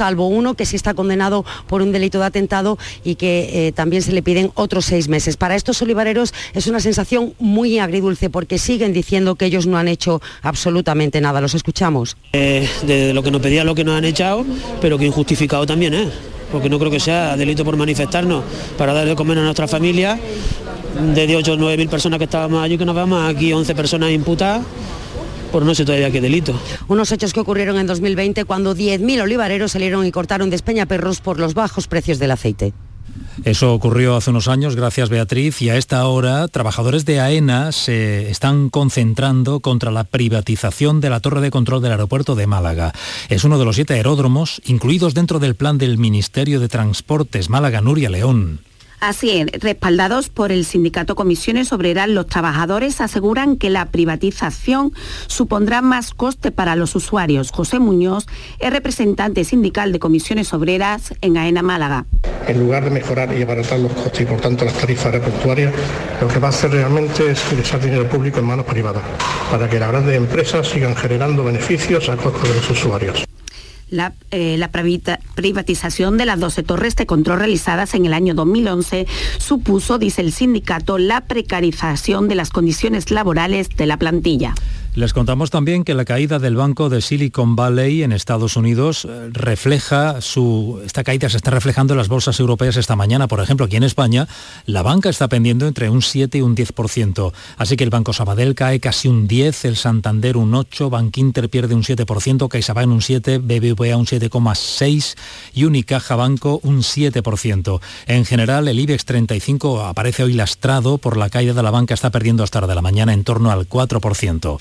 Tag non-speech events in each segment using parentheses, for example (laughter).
salvo uno que sí está condenado por un delito de atentado y que eh, también se le piden otros seis meses. Para estos olivareros es una sensación muy agridulce porque siguen diciendo que ellos no han hecho absolutamente nada. Los escuchamos. Eh, de lo que nos pedían lo que nos han echado, pero que injustificado también es. porque no creo que sea delito por manifestarnos para dar de comer a nuestra familia, de 8 o 9 mil personas que estábamos allí, que nos vamos aquí 11 personas imputadas por no sé todavía qué delito. Unos hechos que ocurrieron en 2020 cuando 10.000 olivareros salieron y cortaron despeñaperros por los bajos precios del aceite. Eso ocurrió hace unos años, gracias Beatriz, y a esta hora trabajadores de AENA se están concentrando contra la privatización de la torre de control del aeropuerto de Málaga. Es uno de los siete aeródromos incluidos dentro del plan del Ministerio de Transportes Málaga Nuria León. Así es, respaldados por el sindicato Comisiones Obreras, los trabajadores aseguran que la privatización supondrá más coste para los usuarios. José Muñoz es representante sindical de Comisiones Obreras en AENA Málaga. En lugar de mejorar y abaratar los costes y por tanto las tarifas aeroportuarias, lo que va a hacer realmente es ingresar dinero público en manos privadas, para que las grandes empresas sigan generando beneficios a costo de los usuarios. La, eh, privatización de las 12 torres de control realizadas en el año 2011 supuso, dice el sindicato, la precarización de las condiciones laborales de la plantilla. Les contamos también que la caída del banco de Silicon Valley en Estados Unidos eh, refleja su. Esta caída se está reflejando en las bolsas europeas esta mañana. Por ejemplo, aquí en España, la banca está pendiendo entre un 7 y un 10%. Así que el Banco Sabadell cae casi un 10, el Santander un 8, Bankinter pierde un 7%, CaixaBank un 7, BBVA un 7,6 y Unicaja Banco un 7%. En general, el IBEX 35 aparece hoy lastrado por la caída de la banca, está perdiendo hasta de la mañana en torno al 4%.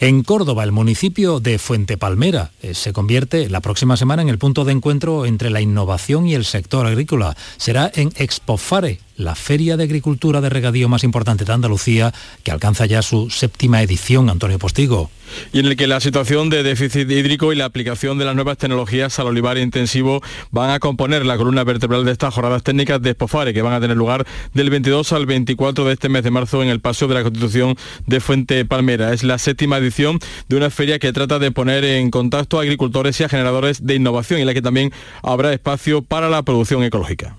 En Córdoba, el municipio de Fuente Palmera eh, se convierte la próxima semana en el punto de encuentro entre la innovación y el sector agrícola. Será en Expofare, la feria de agricultura de regadío más importante de Andalucía, que alcanza ya su séptima edición, Antonio Postigo. Y en el que la situación de déficit hídrico y la aplicación de las nuevas tecnologías al olivar intensivo van a componer la columna vertebral de estas jornadas técnicas de Espofare, que van a tener lugar del 22 al 24 de este mes de marzo en el Paseo de la Constitución de Fuente Palmera. Es la séptima edición de una feria que trata de poner en contacto a agricultores y a generadores de innovación, y en la que también habrá espacio para la producción ecológica.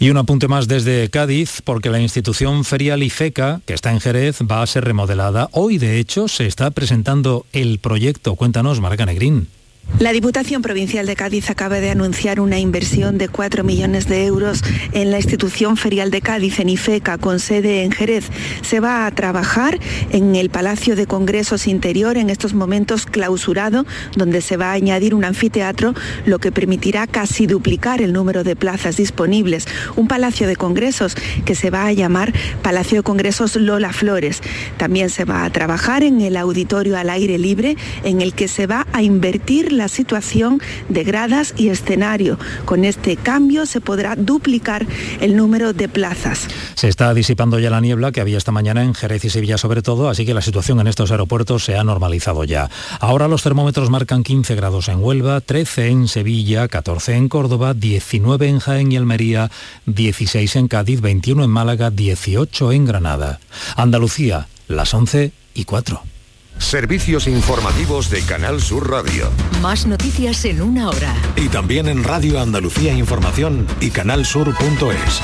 Y un apunte más desde Cádiz, porque la institución ferial IFECA, que está en Jerez, va a ser remodelada. Hoy, de hecho, se está presentando el proyecto. Cuéntanos, Marca Negrín. La Diputación Provincial de Cádiz acaba de anunciar una inversión de 4 millones de euros en la institución ferial de Cádiz, en IFECA, con sede en Jerez. Se va a trabajar en el Palacio de Congresos Interior, en estos momentos clausurado, donde se va a añadir un anfiteatro, lo que permitirá casi duplicar el número de plazas disponibles. Un Palacio de Congresos que se va a llamar Palacio de Congresos Lola Flores. También se va a trabajar en el auditorio al aire libre, en el que se va a invertir la situación de gradas y escenario. Con este cambio se podrá duplicar el número de plazas. Se está disipando ya la niebla que había esta mañana en Jerez y Sevilla sobre todo, así que la situación en estos aeropuertos se ha normalizado ya. Ahora los termómetros marcan 15 grados en Huelva, 13 en Sevilla, 14 en Córdoba, 19 en Jaén y Almería, 16 en Cádiz, 21 en Málaga, 18 en Granada. Andalucía, las 11 y 4. Servicios informativos de Canal Sur Radio. Más noticias en una hora. Y también en Radio Andalucía Información y canalsur.es.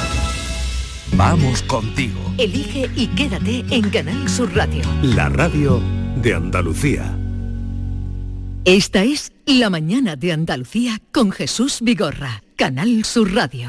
Vamos contigo. Elige y quédate en Canal Sur Radio. La radio de Andalucía. Esta es La mañana de Andalucía con Jesús Vigorra, Canal Sur Radio.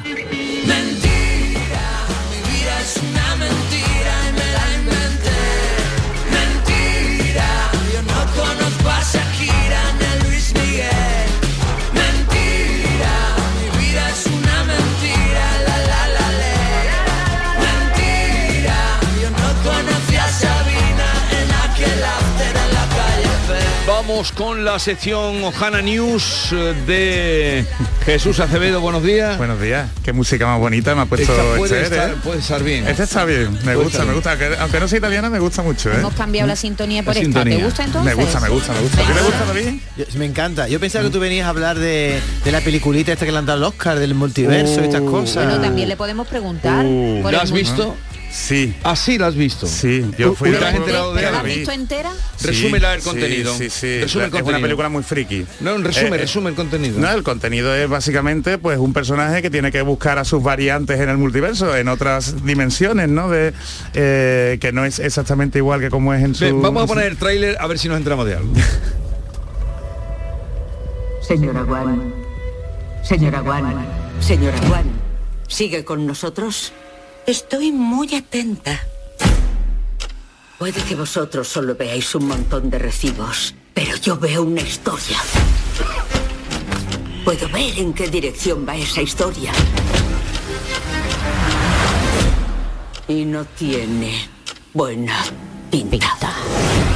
Vamos con la sección Ojana News eh, de Jesús Acevedo. Buenos días. Buenos días. Qué música más bonita me ha puesto puede, este, estar, ¿eh? puede estar bien. Este está bien. Me gusta, me gusta. Aunque, aunque, no soy italiana, me gusta mucho. ¿eh? Hemos cambiado la sintonía por la esta. Sintonía. ¿Te gusta entonces? Me gusta, me gusta, me gusta. ¿A ti te gusta también? me encanta. Yo pensaba que tú venías a hablar de, de la peliculita esta que le han dado el Oscar, del multiverso y estas cosas. Bueno, también le podemos preguntar. Uh, ¿Lo has visto? Sí. Así la has visto. Sí, yo fui ¿Te has visto entera? Resúmela el contenido. Sí, sí. Resume el es una película muy friki. No, resume, Eh, resume el contenido. No, el contenido es básicamente pues un personaje que tiene que buscar a sus variantes en el multiverso, en otras dimensiones, ¿no? De eh, que no es exactamente igual que como es en su. Vamos a poner el tráiler a ver si nos entramos de algo. Señora Guan. Señora Guan. Señora Guan. ¿Sigue con nosotros? Estoy muy atenta. Puede que vosotros solo veáis un montón de recibos, pero yo veo una historia. Puedo ver en qué dirección va esa historia. Y no tiene buena pinta.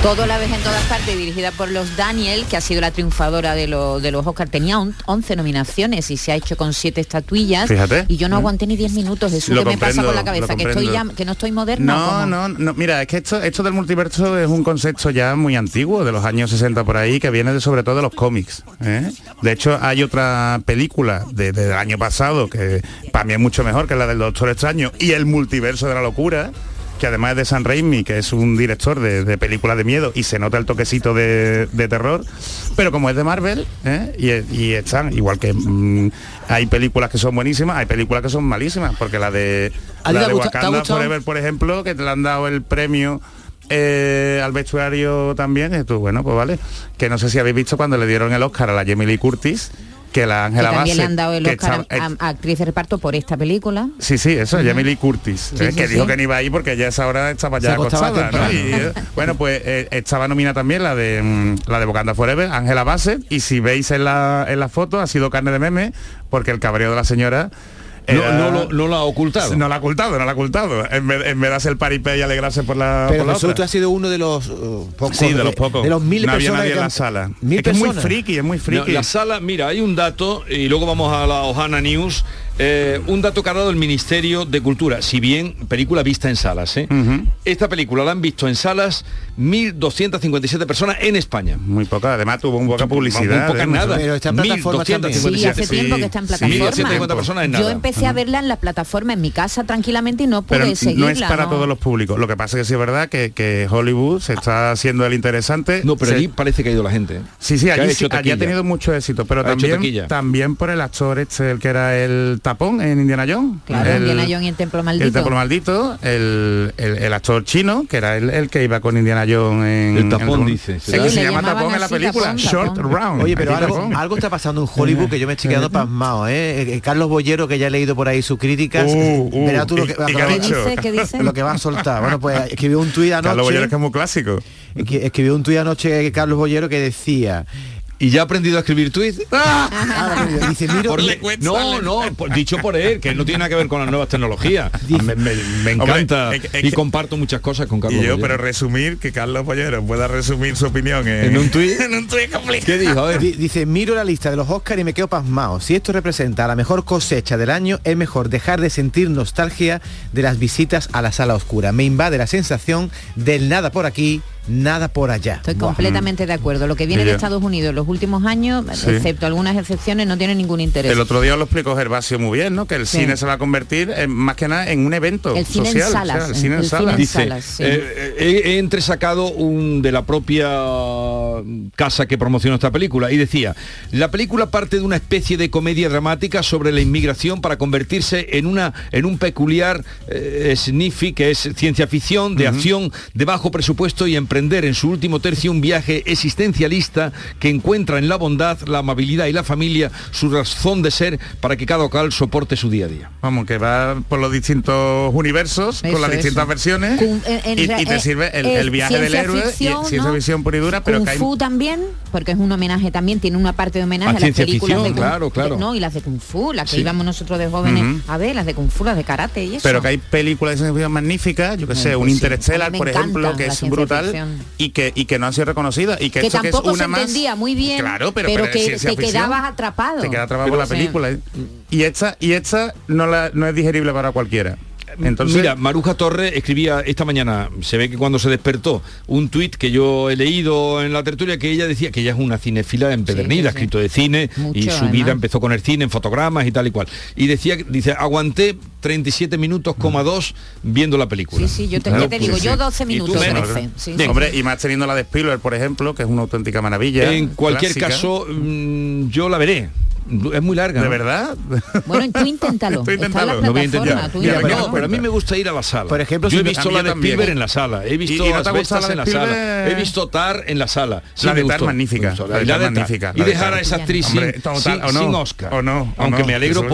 Todo la vez en todas partes, dirigida por los Daniel, que ha sido la triunfadora de, lo- de los Oscars. Tenía on- 11 nominaciones y se ha hecho con 7 estatuillas. Fíjate. Y yo no ¿Eh? aguanté ni 10 minutos. ¿Eso qué me pasa con la cabeza? Que estoy ya, que no estoy moderna. ¿o No, no, no, mira, es que esto, esto del multiverso es un concepto ya muy antiguo, de los años 60 por ahí, que viene de, sobre todo de los cómics. ¿eh? De hecho, hay otra película de- del año pasado que para mí es mucho mejor que la del Doctor Extraño y el multiverso de la locura que además es de San Raimi, que es un director de, de películas de miedo y se nota el toquecito de, de terror, pero como es de Marvel, ¿eh? y, y están, igual que mm, hay películas que son buenísimas, hay películas que son malísimas, porque la de, ¿A ti la de Wakanda? Forever, por ejemplo, que te le han dado el premio eh, al vestuario también, y tú, bueno, pues vale, que no sé si habéis visto cuando le dieron el Oscar a la Jamie Lee Curtis, que la Que Ángela también le Bassett, han dado el Oscar estaba- a, a actriz de reparto por esta película. Sí, sí, eso, Jamie Lee Curtis, Sí, eh, sí, que sí. dijo que no iba ahí porque ya a esa hora estaba ya acostada, ¿no? temprano. Y, eh, bueno, pues eh, estaba nominada también la de mm, la de Wakanda Forever, Ángela Bassett, y si veis en la, en la foto ha sido carne de meme porque el cabreo de la señora era- no lo, no lo ha ocultado. no la ha ocultado, no la ha ocultado. En vez, en vez de hacer paripé y alegrarse por la, Pero por la otra. tú has sido uno de los uh, pocos. Sí, de los pocos. De los mil no había personas nadie que en la sala. Mil es que es muy friki, es muy No, friki. la sala, mira, hay un dato, y luego vamos a la Ohana News, eh, un dato que ha dado el Ministerio de Cultura, si bien película vista en salas. ¿eh? Esta película la han visto en salas 1.257 personas en España. Muy poca, además tuvo un poca publicidad. Muy poca ¿eh? nada. Pero está en. 1.257. Sí, hace tiempo que está en plataforma. 1.250 personas en nada. Yo empecé a verla en la plataforma en mi casa tranquilamente y no pude Pero seguirla. no es para ¿no? todos los públicos. Lo que pasa es que sí es verdad que, que Hollywood se está haciendo el interesante. No, pero Se- allí parece que ha ido la gente. Sí, sí, allí, hecho sí- allí ha tenido mucho éxito, pero Ha también, también por el actor este, el que era el tapón en Indiana Jones. Claro, el, Indiana Jones y el Templo Maldito. El templo maldito, el, el- el actor chino, que era el, el que iba con Indiana Jones en... El tapón, en- dice, Sí, se le llama tapón en la película, tapón, Short tapón. Round. Oye, pero algo, algo está pasando en Hollywood que yo me estoy quedando pasmado, ¿eh? Eh, Carlos Bollero, que ya he leído por ahí sus críticas, Uh, uh, tú lo ¿y- que, y qué ha lo que- dicho? ¿Qué dice? ¿Qué dice? lo que va a soltar. Bueno, pues escribió un tuit Carlos Bollero es anoche, que es muy clásico. escribió un tuit anoche Carlos Bollero que decía, ¿Y ya ha aprendido a escribir tweets? (laughs) ah, dice, miro, Por le- no, no, por- dicho por él, que no tiene nada que ver con las nuevas tecnologías. (laughs) Me, me- me encanta Hombre, es que- es y que- comparto muchas cosas con Carlos. Y yo, Bollero. pero resumir, que Carlos Bollero pueda resumir su opinión en, ¿En un tuit? (laughs) en un tuit complicado. ¿Qué dijo? Dice, miro la lista de los Oscars y me quedo pasmado. Si esto representa la mejor cosecha del año, es mejor dejar de sentir nostalgia de las visitas a la sala oscura. Me invade la sensación del nada por aquí, nada por allá. Estoy Buah. completamente de acuerdo. Lo que viene de Estados Unidos en los últimos años, Sí. excepto algunas excepciones, no tiene ningún interés. El otro día lo explicó Gervasio muy bien, ¿no? Que el Sí. cine se va a convertir en, más que nada en un evento El cine en social. salas, o sea, el cine en el salas. cine en Dice, salas, sí. eh, eh, he entresacado un de la propia casa que promocionó esta película y decía, la película parte de una especie de comedia dramática sobre la inmigración para convertirse en una en un peculiar eh, sniffy que es ciencia ficción de acción de bajo presupuesto y emprender en su último tercio un viaje existencialista que encuentra en la bondad, la amabilidad y la familia su razón de ser para que cada local soporte su día a día. Vamos, que va por los distintos universos, Eso, con las eso. distintas versiones, Kung- en- en y, te eh, sirve el, eh, el viaje del héroe ficción, y ciencia ¿no? ficción pura y dura, pero Kung que hay... Fu también, porque es un homenaje también, tiene una parte de homenaje A a, las ciencia películas ficción, de Kung claro, claro. de- no, y las de Kung Fu, las que Sí. íbamos nosotros de jóvenes a ver, las de Kung Fu, las de karate y eso. Pero que hay películas de ciencia ficción magníficas, yo que sé, pues un sí. Interstellar, por ejemplo, que es brutal ficción. Y que, y que no han sido reconocidas. Y que, que esto que es tampoco una se más... entendía muy bien, Claro, pero, pero, que te quedabas atrapado. Te queda atrapado por la película. ¿eh? Y esta, y esta no, la, no es digerible para cualquiera. Entonces, Mira, Maruja Torre escribía esta mañana, se ve que cuando se despertó, un tuit que yo he leído en la tertulia que ella decía que ella es una cinefila empedernida, sí, sí. escrito de cine y su vida empezó con el cine, en fotogramas y tal y cual. Y decía, dice, aguanté 37 minutos, coma dos viendo la película. Sí, sí, yo te, Claro, ya te digo, pues yo sí. 12 Y tú minutos, menos, 13. ¿no? Sí, Bien. Hombre, y más teniendo la de Spielberg, por ejemplo, que es una auténtica maravilla. En cualquier clásica. caso, mm, yo la veré. Es muy larga. ¿De ¿no? verdad? Bueno, tú inténtalo. (laughs) Tú inténtalo. No voy a intentar. tú no, pero a mí me gusta ir a la sala. Por ejemplo, yo he si visto la de. Spielberg en la sala, he visto ¿Y- y no las te la en la de sala, he visto Tar en la sala. Sí La de Tar magnífica, la de Y Tar de magnífica, Y de dejar a esa actriz sin, Oscar. o no, Aunque me alegro eso-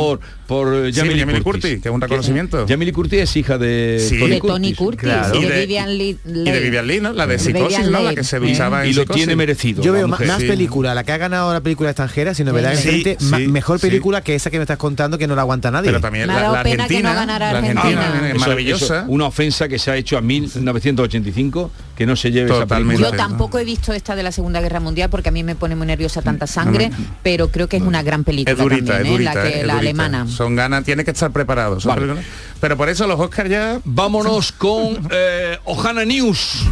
por, Sí, Lee Jamie Lee Curtis. Curtis, que es un reconocimiento. Jamie Lee Curtis es hija de Sí. Tony de Tony Curtis, Claro. y Y de Vivian Lee. Y de Vivian Lee, ¿no? La de psicosis, ¿no? La que se duchaba en Y lo Psicosis. tiene merecido. Yo veo mujer. más Sí. película, la que ha ganado la película extranjera, sin novedad Sí, enfrente, sí, ma- sí, mejor sí. película que esa que me estás contando que no la aguanta nadie. Pero también la, la pena que no Argentina, ganara la Argentina. Argentina, Eso- maravillosa. eso, una ofensa que se ha hecho a 1985 que no se lleve Totalmente. esa Yo tampoco he visto esta de la Segunda Guerra Mundial porque a mí me pone muy nerviosa tanta sangre, pero creo que es una gran película Es durita, también, es ¿eh? durita. la, que, es la durita. alemana. Son ganas, tiene que estar preparado. son Vale. películas- Pero por eso los Oscars ya... Vámonos con eh, Ohana News.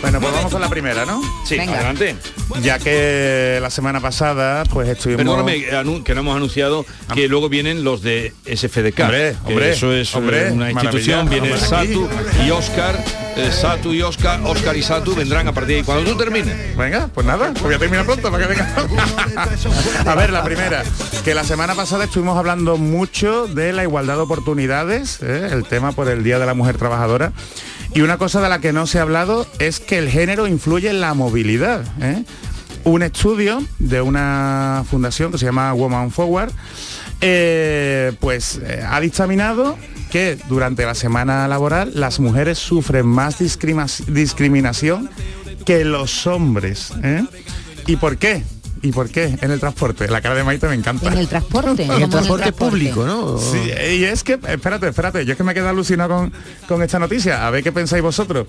Bueno, pues vamos con la primera, ¿no? Sí, Venga. adelante. Ya que la semana pasada pues estuvimos... Perdóname, que no hemos anunciado que luego vienen los de SFDK. Hombre, hombre, eso es eh, hombre, una institución. Viene Satu y Oscar. Satu y Oscar, Oscar y Satu vendrán a partir de ahí. Cuando tú termines. Venga, pues nada, voy a terminar pronto para que venga. (laughs) a ver, la primera, que la semana pasada estuvimos hablando mucho de la igualdad de oportunidades, ¿eh? el tema por el Día de la Mujer Trabajadora. Y una cosa de la que no se ha hablado es que el género influye en la movilidad. ¿eh? Un estudio de una fundación que se llama Woman Forward, eh, pues ha dictaminado que durante la semana laboral las mujeres sufren más discriminación que los hombres. ¿eh? ¿Y por qué? ¿Y por qué? En el transporte. La cara de Maite me encanta. En el transporte. en el transporte público, ¿no? Sí, y es que, espérate, espérate, yo es que me quedo alucinado con, con esta noticia, a ver qué pensáis vosotros.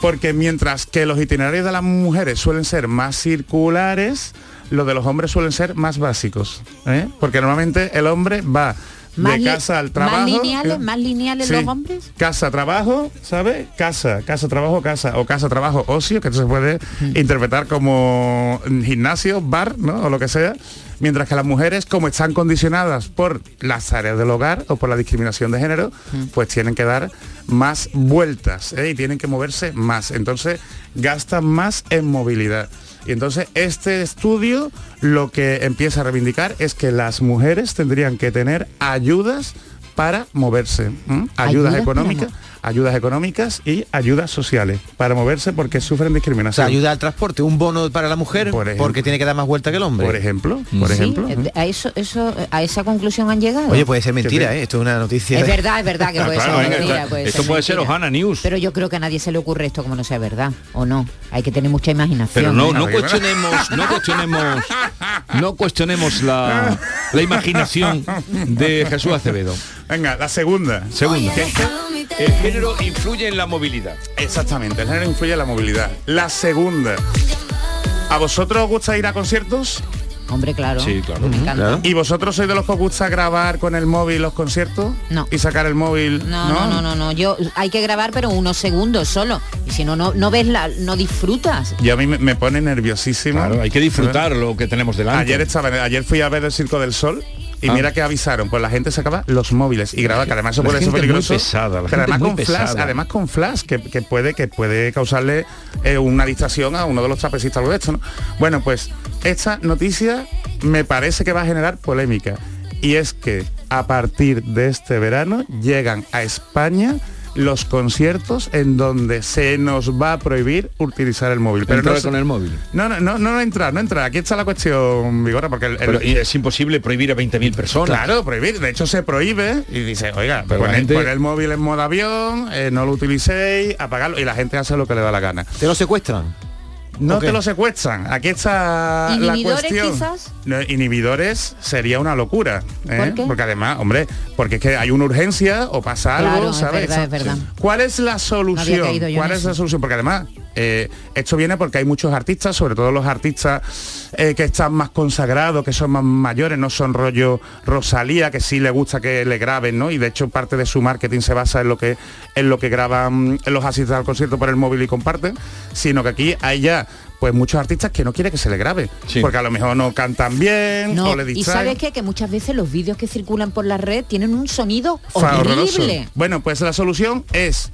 Porque mientras que los itinerarios de las mujeres suelen ser más circulares, los de los hombres suelen ser más básicos. ¿eh? Porque normalmente el hombre va Más de casa al trabajo. ¿Más lineales, más lineales Sí. los hombres? Casa, trabajo, ¿sabes? Casa, casa, trabajo, casa. O casa, trabajo, ocio, que esto se puede Mm. interpretar como gimnasio, bar, ¿no? O lo que sea. Mientras que las mujeres, como están condicionadas por las tareas del hogar o por la discriminación de género, Mm. pues tienen que dar más vueltas ¿eh? y tienen que moverse más. Entonces, gastan más en movilidad. Y entonces este estudio lo que empieza a reivindicar es que las mujeres tendrían que tener ayudas para moverse. ¿m? Ayudas Ayudas para económicas, ayudas económicas y ayudas sociales para moverse porque sufren O sea, discriminación. ayuda al transporte, un bono para la mujer Por ejemplo. porque tiene que dar más vuelta que el hombre. por ejemplo, por Sí, ejemplo. eh, a eso, eso, a esa conclusión han llegado. Oye, puede ser mentira. ¿eh? Esto es una noticia. es de- verdad, es verdad que Ah, puede claro, ser mentira. claro. puede Esto ser puede ser. Ohana News. Pero yo creo que a nadie se le ocurre esto como no sea verdad, ¿o no? Hay que tener mucha imaginación. Pero no, no cuestionemos, no cuestionemos, no cuestionemos la, la imaginación de Jesús Acevedo. Venga, la segunda. Segunda. El género influye en la movilidad. Exactamente, el género influye en la movilidad. La segunda. ¿A vosotros os gusta ir a conciertos? Hombre, claro. Sí, claro. Me encanta. Claro. ¿Y vosotros sois de los que os gusta grabar con el móvil los conciertos? No. Y sacar el móvil. No, no, no, no, no. Yo hay que grabar pero unos segundos solo. Y si no, no, no ves la, no disfrutas. Y a mí me, me pone nerviosísimo. Claro, hay que disfrutar lo que tenemos delante. Ayer estaba, ayer fui a ver el Circo del Sol y Ah. mira que avisaron, pues la gente sacaba los móviles y grababa, que además eso La puede ser es muy peligroso. pesada, la pero gente además muy con flash, además con flash, que, que puede, que puede causarle eh, una distracción a uno de los trapecistas algo de esto, ¿no? Bueno, pues esta noticia me parece que va a generar polémica. Y es que a partir de este verano llegan a España los conciertos en donde se nos va a prohibir utilizar el móvil. Pero Entrar no, con el móvil. no, no, no, no entrar, no entrar. Aquí está la cuestión, Vigora, porque el, el- Pero y es imposible prohibir a 20.000 personas. Claro, prohibir. De hecho, se prohíbe y dice, oiga, Pero gente- el móvil en modo avión, eh, no lo utilicéis, apagarlo. Y la gente hace lo que le da la gana. ¿Te lo secuestran? No te lo secuestran. Aquí está la ¿Inhibidores, cuestión. quizás? No, inhibidores sería una locura. ¿eh? ¿Por qué? Porque además, hombre, porque es que hay una urgencia o pasa Claro, algo, es ¿sabes? verdad, es verdad. ¿Cuál es la solución? ¿Cuál es eso. la solución? Porque además, eh, esto viene porque hay muchos artistas, sobre todo los artistas eh, que están más consagrados, que son más mayores, no son rollo Rosalía, que sí le gusta que le graben, ¿no? Y de hecho parte de su marketing se basa en lo que, en lo que graban los asistentes al concierto por el móvil y comparten, sino que aquí hay ya pues muchos artistas que no quiere que se le grabe, porque a lo mejor no cantan bien No, o le y distraen. sabes qué? que muchas veces los vídeos que circulan por la red tienen un sonido horrible. Bueno, pues la solución es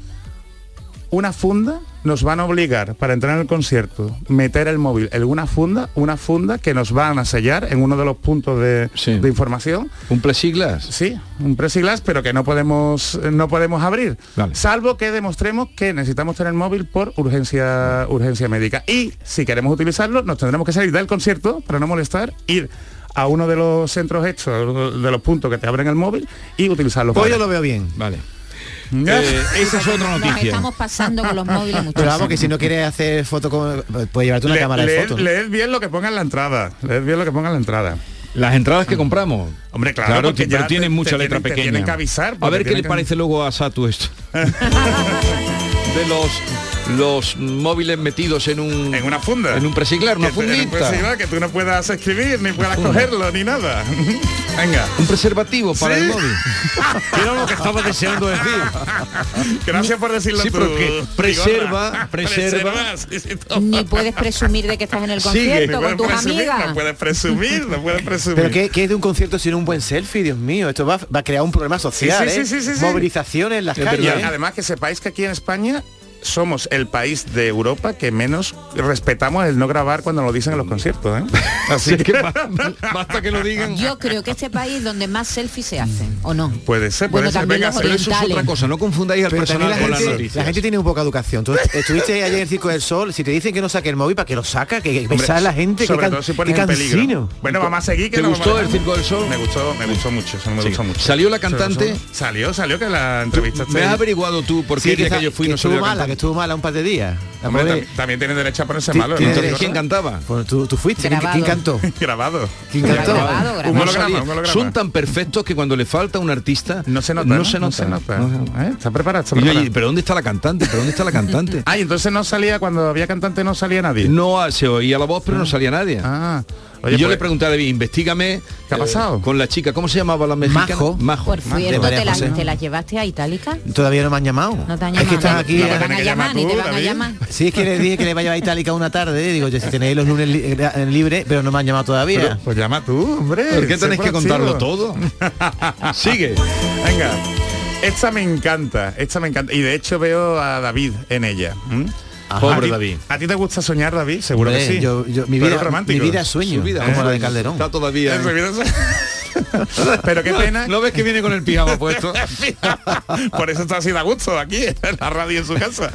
una funda, nos van a obligar para entrar en el concierto, meter el móvil en una funda, una funda que nos van a sellar en uno de los puntos de, de información. ¿Un plexiglas? Sí, un plexiglas, pero que no podemos, no podemos abrir. Salvo que demostremos que necesitamos tener el móvil por urgencia, urgencia médica. Y si queremos utilizarlo, nos tendremos que salir del concierto para no molestar, ir a uno de los centros hechos, de los puntos que te abren el móvil y utilizarlo. Pues para- yo lo veo bien. Vale. Eh, esa es otra Nos noticia. estamos pasando con los móviles Pero muchísimo. vamos, que si no quieres hacer foto con... Puedes llevarte una Le- cámara de fotos. ¿no? leed bien lo que ponga en la entrada. Leed bien lo que ponga en la entrada. Las entradas que compramos. Hombre, claro, porque pero tienen te- mucha te letra tienen- te pequeña. tienen que avisar, A ver qué le que- parece luego a Satu esto. (laughs) de los los móviles metidos en un en una funda en un presiglar una Que fundita claro, que tú no puedas escribir ni puedas cogerlo ni nada. (laughs) Venga. un preservativo para ¿Sí? el móvil que (laughs) era lo que estaba deseando decir Gracias por decirlo Sí, tú. porque preserva, preserva. (laughs) sí, sí, todo. Ni puedes presumir de que estás en el concierto con tus presumir, amigas. No puedes presumir, no puedes presumir. Pero ¿qué, qué es de un concierto sin un buen selfie, Dios mío? Esto va, va a crear un problema social, Sí, sí, ¿eh? sí, sí, sí. Movilizaciones en las calles. además que sepáis que aquí en España somos el país de Europa que menos respetamos el no grabar cuando lo dicen en los conciertos. ¿eh? (laughs) Así que basta que lo digan Yo creo que este país donde más selfies se hacen, ¿o no? puede ser, puede Bueno, ser. también Venga, pero eso es otra cosa. no confundáis al Pero personal la con las gente, noticias la gente tiene un poca educación. Tú estuviste ayer en el Circo del Sol, si te dicen que no saque el móvil, ¿para que lo saca? Que, que besar la gente, que, sobre can, todo si que pones en peligro. Bueno, vamos a seguir. Que ¿Te no gustó el Circo del Sol? Me gustó, me gustó mucho, eso me Sí. gustó mucho. ¿Salió la cantante? Salió, salió que la entrevistaste. me has averiguado tú por Sí, qué que, está- que yo fui que no salió que estuvo mala un par de días. La Hombre, pobre- tam- también tiene derecho a ponerse malo. ¿no? ¿quién cantaba? Tú, tú fuiste. ¿Quién, Grabado. quién cantó? (laughs) grabado. ¿Quién cantó? Grabado, grabado. Un No holograma, salía. un holograma. son tan perfectos que cuando le falta un artista No se nota. no, No, se nota, nota. No. ¿Eh? ¿Está preparado? ¿Está Y yo, preparado? oye, pero ¿dónde está la cantante? ¿Pero dónde está la cantante? (laughs) Ah, y entonces no salía, cuando había cantante no salía nadie. No se oía la voz, pero no salía nadie. Ah. Y Oye, yo pues, le pregunté a David, investigame ¿Qué ha pasado? con la chica, ¿cómo se llamaba la mexicana? Majo. Majo. Por cierto, ¿te, la- te llevaste a Itálica? Todavía no me han llamado. No te han es que llamado. aquí. te van a que llamar, llamar ni te tú, van a David. llamar. Sí, es que les dije que le vaya a Itálica una tarde, digo, yo si tenéis los lunes li- eh, libre, pero no me han llamado todavía. Pero, pues llama tú, hombre. ¿Por qué tenéis que contarlo todo? (laughs) Sigue. Venga. Esta me encanta, esta me encanta. Y de hecho veo a David en ella. Pobre ¿A ti- David. ¿A ti te gusta soñar, David? Seguro Hombre, que sí. yo- yo- mi vida- eres romántico. mi vida es sueño, Su vida, como ¿eh? la de Calderón. Está todavía. ¿eh? es- (laughs) Pero qué pena. ¿No ves que viene con el pijama puesto? (laughs) Por eso está así de a gusto aquí en la radio en su casa.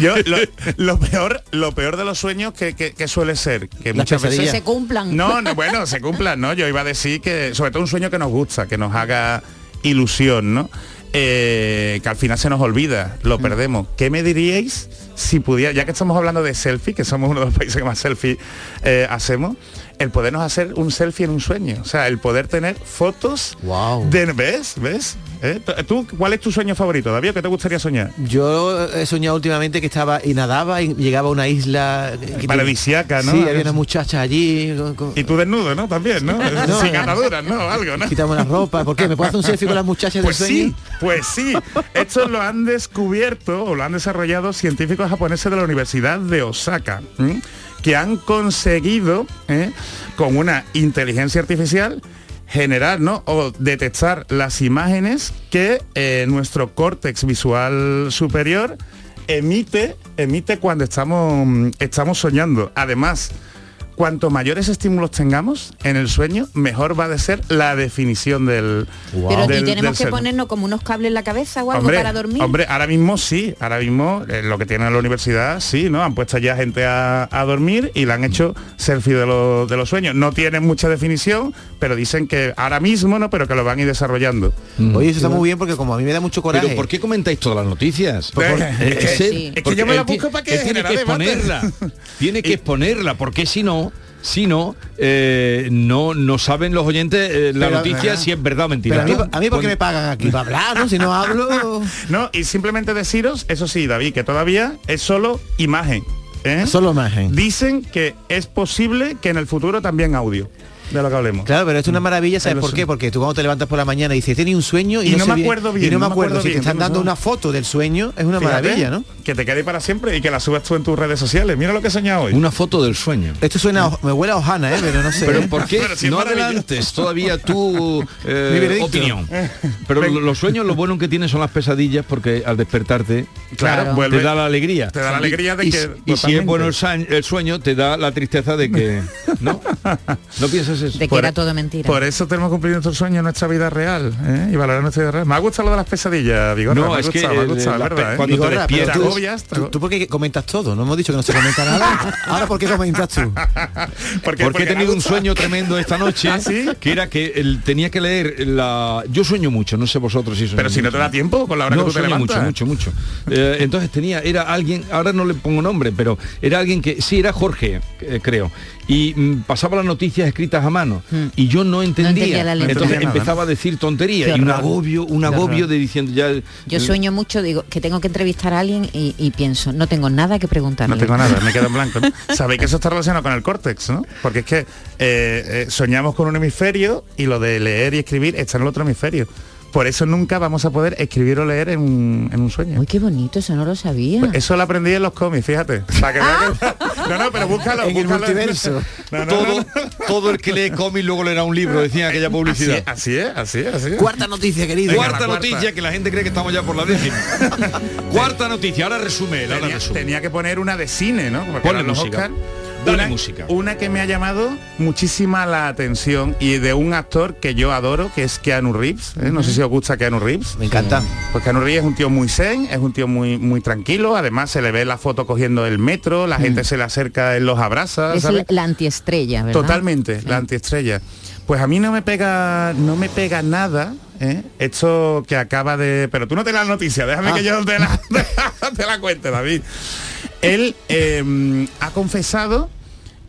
Yo lo, lo peor, lo peor de los sueños que, que- que suele ser que Las muchas veces se cumplan. no, no, bueno, se cumplan, ¿no? Yo iba a decir que, sobre todo un sueño que nos gusta, que nos haga ilusión, ¿no? Eh, que al final se nos olvida, lo Mm. perdemos. ¿Qué me diríais si pudiera, ya que estamos hablando de selfie, que somos uno de los países que más selfie eh, hacemos, el podernos hacer un selfie en un sueño? O sea, el poder tener fotos Wow. de... ¿Ves? ¿Ves? ¿Eh? ¿Tú, ¿Cuál es tu sueño favorito, David? ¿Qué te gustaría soñar? Yo he soñado últimamente que estaba y nadaba y llegaba a una isla que- Paradisiaca, ¿no? Sí, había una muchacha allí. con- con- Y tú desnudo, ¿no? También, ¿no? (laughs) No, (laughs) Sin eh. ataduras, ¿no? Algo, ¿no? Quitamos la ropa. ¿Por qué? ¿Me puedo hacer un selfie con las muchachas Pues del sueño? sí, pues sí. Esto lo han descubierto o lo han desarrollado científicos japoneses de la Universidad de Osaka. Que han conseguido, ¿eh? con una inteligencia artificial, generar ¿no? o detectar las imágenes que eh, nuestro córtex visual superior emite, emite cuando estamos, estamos soñando. Además, cuanto mayores estímulos tengamos en el sueño, mejor va a ser la definición del, Pero del- y tenemos del que ser. ponernos como unos cables en la cabeza o algo Hombre, para dormir. hombre, ahora mismo sí, ahora mismo eh, lo que tiene la universidad sí, ¿no? Han puesto ya gente a, a dormir y le han hecho selfie de, los- de los sueños. No tienen mucha definición, pero dicen que ahora mismo no, pero que lo van a ir desarrollando. Oye, eso está muy bien porque como a mí me da mucho coraje. Pero ¿por qué comentáis todas las noticias? Pues por- Eh, es que- ese- sí. es que porque yo me la busco para que tiene que exponerla. Tiene que exponerla, porque si no, sino eh, no, no saben los oyentes eh, la Pero, noticia ¿verdad? si es verdad o mentira. Pero a mí- A mí porque me pagan aquí para hablar, ¿no? Si no hablo... (laughs) No, y simplemente deciros, eso sí, David, que todavía es solo imagen. ¿eh? Solo imagen. Dicen que es posible que en el futuro también audio, de lo que hablemos. Claro, pero esto es una maravilla, ¿sabes por qué? Porque tú cuando te levantas por la mañana y dices, tenía un sueño y, Y no me acuerdo bien, Y no, me acuerdo, si bien, te están dando una foto del sueño, es una Fíjate, maravilla, ¿no? Que te quede para siempre y que la subas tú en tus redes sociales. Mira lo que he soñado hoy. Una foto del sueño. Esto suena, me huele a Ojana, ¿eh? Pero no sé. Pero ¿eh? ¿por qué (laughs) Pero si no adelantes todavía tu (laughs) eh, opinión? (laughs) Pero lo- los sueños lo bueno que tienen son las pesadillas porque al despertarte Claro, Claro. vuelve- te da la alegría. Te da la alegría de y, que y si es bueno el, el sueño, te da la tristeza de que... ¿No? ¿No piensas eso? De que Por- era todo mentira. Por eso tenemos que cumplir nuestros sueños en nuestra vida real ¿eh? y valorar nuestra vida real. Me ha gustado lo de las pesadillas, Vigorra. No, me ha es que, gustado, me ha gustado, la es verdad, pe- ¿eh? cuando te Vigorra, pero despiertas- Te tú, te tú, tú por qué comentas todo, no hemos dicho que no se comenta nada. (laughs) Ahora, ¿por qué comentas tú? (laughs) Porque, Porque he tenido un gusta. sueño tremendo esta noche, (laughs) ¿Ah, sí? que era que el- tenía que leer la... Yo sueño mucho, no sé vosotros si Pero si no te da tiempo con la hora no, que tú te levantas. mucho, mucho, mucho. Eh, entonces tenía, era alguien, ahora no le pongo nombre, pero era alguien que, sí, era Jorge, eh, creo. Y mm, pasaba las noticias escritas a mano. Y yo no entendía. entendía la letra. entonces empezaba a decir tonterías y un agobio, un agobio de diciendo ya... Yo sueño mucho, digo, que tengo que entrevistar a alguien y, y pienso, no tengo nada que preguntarle. No tengo nada, me quedo en blanco. ¿no? Sabéis que eso está relacionado con el córtex, ¿no? Porque es que eh, eh, soñamos con un hemisferio y lo de leer y escribir está en el otro hemisferio. Por eso nunca vamos a poder escribir o leer en un, en un sueño. Uy, qué bonito, eso no lo sabía. Pues eso lo aprendí en los cómics, fíjate. Para que que- (laughs) No, no, pero búscalo. En el multiverso. No, no, todo, no, no. todo el que lee cómic luego leerá un libro, decía aquella Así publicidad. es, así es, así es. Así es. Cuarta noticia, querido. Venga, Cuarta noticia, que la gente cree que estamos ya por la décima. (laughs) Cuarta noticia, ahora resume, ahora Tenía, resume. tenía que poner una de cine, ¿no? Porque Ponle música. Oscar. Dale una, música. Una que me ha llamado muchísima la atención y de un actor que yo adoro, que es Keanu Reeves. ¿eh? No sé si os gusta Keanu Reeves. Me encanta. Pues Keanu Reeves es un tío muy zen, es un tío muy muy tranquilo. Además se le ve la foto cogiendo el metro, la gente se le acerca, él los abraza. es ¿sabes? la, la antiestrella, ¿verdad? Totalmente, la antiestrella. Pues a mí no me pega, no me pega nada. ¿Eh? Esto que acaba de. Pero tú no te la noticia, déjame Ah. que yo te la, (laughs) (laughs) te la cuente, David. Él eh, ha confesado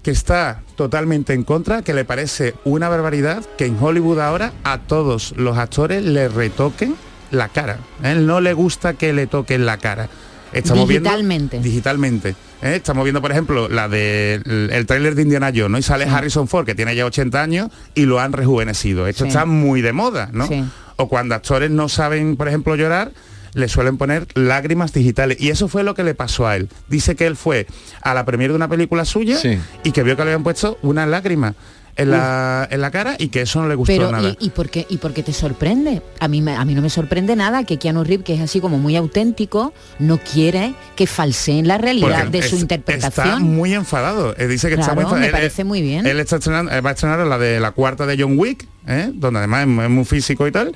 que está totalmente en contra, que le parece una barbaridad que en Hollywood ahora a todos los actores le retoquen la cara. A él no le gusta que le toquen la cara. Estamos viendo- Digitalmente. digitalmente. ¿eh? Estamos viendo, por ejemplo, la de el, el tráiler de Indiana Jones, ¿no? Y sale Harrison Ford, que tiene ya 80 años, y lo han rejuvenecido. Esto Sí. está muy de moda, ¿no? Sí. O cuando actores no saben, por ejemplo, llorar, le suelen poner lágrimas digitales. Y eso fue lo que le pasó a él. Dice que él fue a la premiere de una película suya Sí. y que vio que le habían puesto una lágrima en la, en la cara y que eso no le gustó Pero nada. ¿y, y por qué y por qué te sorprende? A mí a mí no me sorprende nada que Keanu Reeves, que es así como muy auténtico, no quiere que falseen la realidad Porque de su es- interpretación. Está muy enfadado. Eh, dice que está muy enfadado. me Él- parece muy bien. Él está estrenando- eh, va a estrenar la de la cuarta de John Wick, ¿eh? donde además es, es muy físico y tal.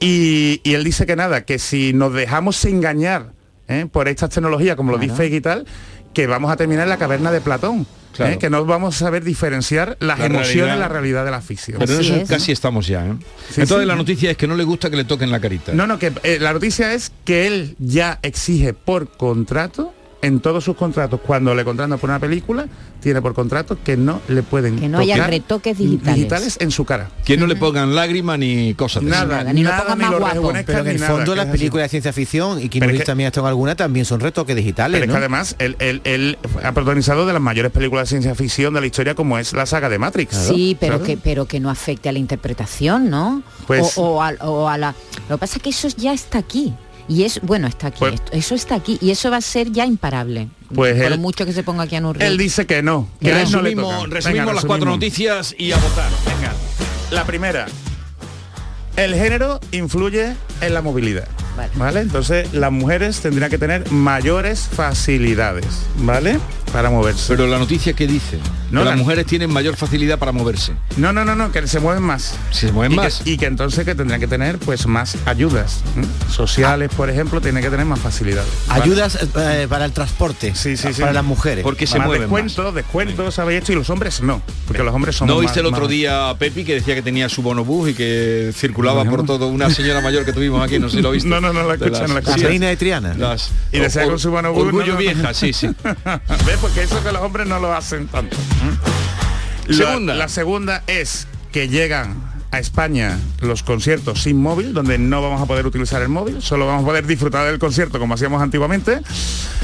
Y, y él dice que nada, que si nos dejamos engañar ¿eh? por estas tecnologías como Claro. deepfake y tal, que vamos a terminar en la caverna de Platón. ¿Eh? Que no vamos a saber diferenciar las La emociones realidad. y la realidad de la ficción. Pero eso es. casi estamos ya, ¿eh? Sí, Entonces sí. la noticia es que no le gusta que le toquen la carita. No, no, que eh, la noticia es que él ya exige por contrato, en todos sus contratos, cuando le contratan por una película, tiene por contrato que no le pueden Que no haya retoques digitales. en su cara. Que no le pongan lágrimas ni cosas de Nada, nada, ni lo nada, pongan más lo guapo. Pero en el nada, fondo las es así. películas de ciencia ficción y Keanu es Reeves que- también ha estado en alguna también son retoques digitales, Pero es ¿no? que además él, él- él ha protagonizado de las mayores películas de ciencia ficción de la historia como es la saga de Matrix. Sí, pero ¿sabes? que, pero que no afecte a la interpretación, ¿no? Pues- o, o a, o a la. Lo que pasa es que eso ya está aquí. Y es, bueno, está aquí. Pues- esto- eso está aquí. Y eso va a ser ya imparable. Pues Por él- mucho que se ponga aquí a Reeves. Él dice que no, que él no resumimos resumimos Venga, las cuatro resumimos. noticias y a votar. Venga, la primera. El género influye en la movilidad. Vale. Vale. Entonces las mujeres tendrían que tener mayores facilidades, ¿vale? Para moverse. Pero la noticia que dice, No, que la- las mujeres tienen mayor facilidad para moverse. No, no, no, no, que se mueven más. Si se mueven y más. Que, y que entonces que tendrían que tener pues más ayudas sociales, por ejemplo, tienen que tener más facilidades. ¿vale? Ayudas eh, para el transporte, Sí, sí, sí. para las mujeres. Porque se Más mueven más. descuentos, descuentos, ¿sabéis esto? Y los hombres no, porque los hombres son ¿No más, viste el otro más- día a Pepi que decía que tenía su bonobús y que circulaba No. por todo una señora mayor que tuvimos aquí, no sé si lo viste? (laughs) No, no, no la no la La escuché. sí, reina de Triana. las- Y or- con su bonobús, Orgullo no, no, no. vieja, sí, sí. (laughs) ¿Ves? Porque eso que los hombres no lo hacen tanto. Segunda. La, segunda es que llegan a España los conciertos sin móvil, donde no vamos a poder utilizar el móvil, solo vamos a poder disfrutar del concierto como hacíamos antiguamente.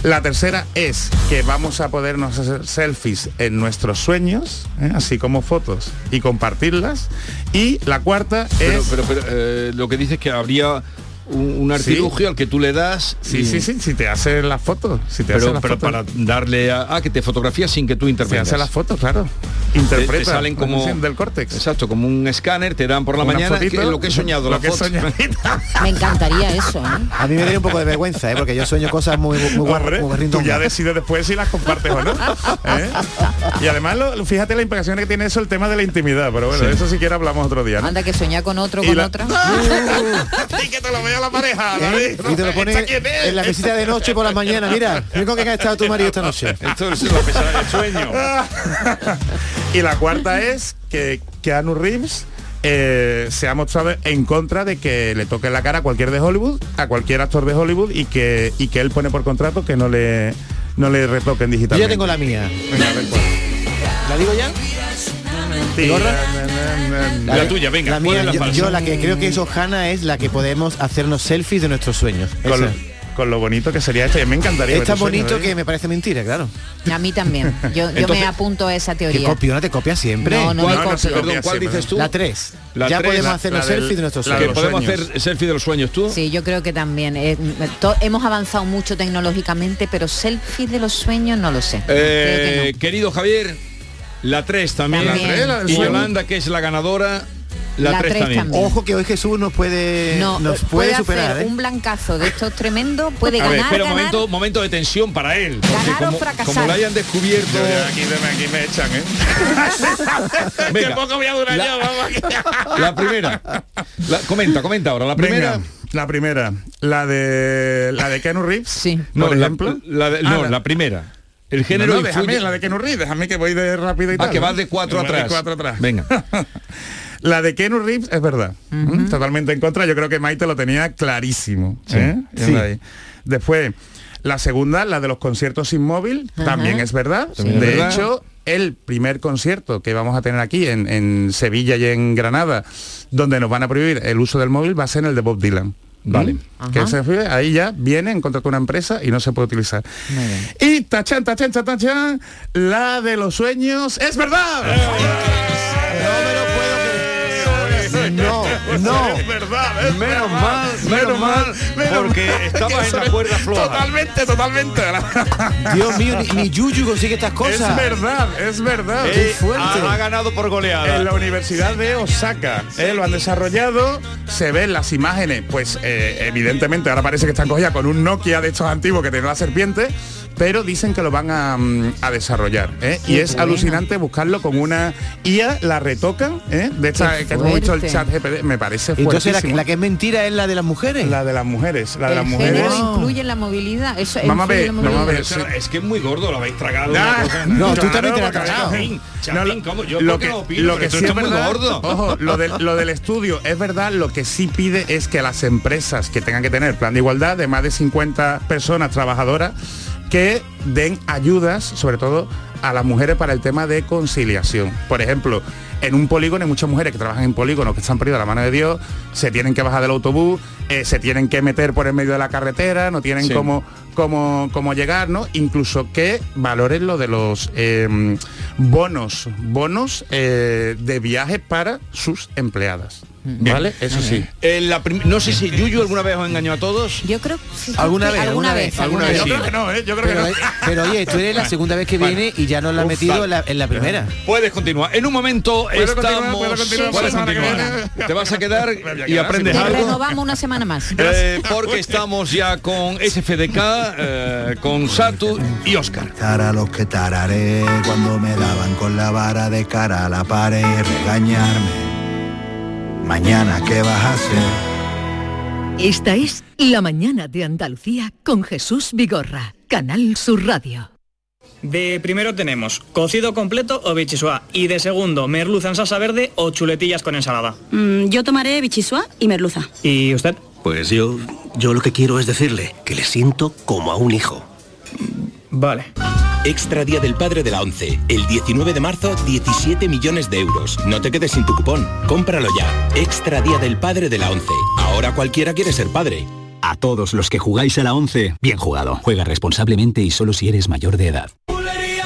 La tercera es que vamos a podernos hacer selfies en nuestros sueños, ¿eh? así como fotos, y compartirlas. Y la cuarta es... pero, pero, eh, lo que dices que habría un, un artilugio al que tú le das. Sí, y- sí, sí, si te hace las fotos. Si te Pero, las pero fotos. para darle a... Ah, que te fotografía sin que tú Se intervengas. hace las fotos, claro. Te- Interpreta. te salen como del córtex. Exacto, como un escáner, te dan por la Una mañana fotito, que- lo que he soñado, lo la que he foto. soñado. (laughs) Me encantaría eso, ¿eh? A mí me daría un poco de vergüenza, ¿eh? porque yo sueño cosas muy, muy, guar- Hombre, muy tú rindongas. ya decides después si las compartes o no. ¿eh? Y además, lo- fíjate la implicación que tiene eso el tema de la intimidad, pero bueno, eso si quieres hablamos otro día. ¿no? Anda que soñar con otro, Y con la- otra. (laughs) (laughs) y que te lo vea la pareja, ¿Eh? David. Y te lo pones en la visita de noche por la mañana. Mira, mira con qué ha estado tu marido esta noche. Esto es la pesadilla del sueño. (laughs) y la cuarta es que Keanu Reeves eh, se ha mostrado en contra de que le toque la cara a cualquier de Hollywood, a cualquier actor de Hollywood y que y que él pone por contrato que no le no le retoquen Yo digitalmente. ya tengo la mía. Venga, a ver cuál. ¿La digo ya? Mentira. La tuya, venga, La ¿cuál mía, la yo, la que creo que es Ojana es la que podemos hacernos selfies de nuestros sueños. Con, lo, con lo bonito que sería esto, y me encantaría. Es tan bonito David. que me parece mentira, claro. A mí también. Yo, yo Entonces, me apunto a esa ¿Qué teoría. copio? ¿No te copias siempre? No, no me No, no se copio. copia Perdón, ¿cuál siempre. dices tú? La 3. La ya tres, podemos hacernos selfies de nuestros Que sueños. los podemos sueños. hacer selfie de los sueños tú. Sí, yo creo que también. Eh, to- hemos avanzado mucho tecnológicamente, pero selfie de los sueños no lo sé. Eh, que Querido Javier, la 3 también. También. La tres, la y. Yolanda, que es la ganadora, la La 3 tres también. también. Ojo que hoy Jesús nos puede, no. No, nos puede, puede superar. hacer ¿eh? un blancazo de estos tremendos, puede A ganar, ver, ganar. momento, momento de tensión para él. o como, fracasar. como lo hayan descubierto. Yo aquí, me- aquí me echan, ¿eh? (laughs) Venga. que poco voy a durar La- yo, vamos aquí. (laughs) La primera. La- comenta, comenta ahora. La primera. Venga, la primera. La de la de Keanu Reeves. Sí. No, por la- ejemplo. la de- Ah, no, la primera. El género no, no, déjame la de Keanu Reeves, déjame que voy de rápido y Ah, tal. que ¿no? vas de cuatro de atrás. cuatro atrás. Venga. (laughs) La de Keanu Reeves es verdad. ¿Mm? Totalmente en contra. Yo creo que Maite lo tenía clarísimo. ¿eh? Sí. Ahí. Después, la segunda, la de los conciertos sin móvil, también es verdad. También es de verdad. hecho, el primer concierto que vamos a tener aquí en, en Sevilla y en Granada, donde nos van a prohibir el uso del móvil, va a ser en el de Bob Dylan. Vale. ¿Mm? Que se fue, ahí ya viene, contrata una empresa y no se puede utilizar. Muy bien. Y tachan, tachan, tachan, tachan, la de los sueños, ¡es verdad! No, no. Es verdad, es Menos verdad. mal, menos mal, porque mal. estabas Que en la es cuerda floja. Totalmente, totalmente. Dios mío, ni, ni Yuyu consigue estas Es cosas. verdad, es verdad. Eh, fuerte. ha, ha ganado por goleada. En la Universidad de Osaka eh, lo han desarrollado, se ven las imágenes, pues eh, evidentemente ahora parece que están cogidas con un Nokia de estos antiguos que tiene la serpiente, pero dicen que lo van a, mm, a desarrollar. ¿eh? Y es bueno. alucinante buscarlo con una IA, la retocan, ¿eh? de esta que hemos dicho el chat GPD, me parece Entonces la, que- fuertísimo. la que es mentira es la de las mujeres. La de las mujeres, la de las el mujeres. género incluye la movilidad. Eso Vamos a ver, vamos a ver. Es que es muy gordo, lo habéis tragado. Ah, una cosa- No, tú claro, también te la has tragado. Chapín, Chapín, No, ¿cómo? Yo lo ¿por qué que, no opino? lo Pero que sí es verdad, gordo. (laughs) ojo, lo, de- lo del estudio es verdad, lo que sí pide es que las empresas que tengan que tener plan de igualdad de más de 50 personas trabajadoras que den ayudas, sobre todo a las mujeres para el tema de conciliación. Por ejemplo, en un polígono hay muchas mujeres que trabajan en polígonos que están perdidas a la mano de Dios, se tienen que bajar del autobús, eh, se tienen que meter por el medio de la carretera, no tienen Sí. cómo, cómo, cómo llegar, ¿no? Incluso que valoren lo de los eh, bonos, bonos eh, de viaje para sus empleadas. ¿Vale? Eso sí. En la no sé si Yuyu alguna vez os engañó a todos. Yo creo ¿Alguna vez, alguna alguna vez, alguna vez. Yo creo que no, ¿eh? Yo creo que Pero, no. pero, oye, tú eres la segunda vez que viene y ya nos la has metido en la, en la primera. Puedes continuar. En un momento ¿Puedo continuar? estamos. ¿Puedo continuar que continuar. Te vas a quedar y aprendes. Te algo. renovamos una semana más. Eh, porque estamos ya con SFDK, eh, con Satu y Oscar. Tara los que tararé cuando me daban con la vara de cara a la pared regañarme. Mañana qué vas a hacer. Esta es La mañana de Andalucía con Jesús Vigorra, Canal Sur Radio. De primero tenemos cocido completo o bichisua y de segundo merluza en salsa verde o chuletillas con ensalada. Mm, yo tomaré bichisua y merluza. ¿Y usted? Pues yo, yo lo que quiero es decirle que le siento como a un hijo. Vale. Extra Día del Padre de la ONCE. El 19 de marzo, 17 millones de euros. No te quedes sin tu cupón. Cómpralo ya. Extra Día del Padre de la ONCE. Ahora cualquiera quiere ser padre. A todos los que jugáis a la 11, bien jugado. Juega responsablemente y solo si eres mayor de edad.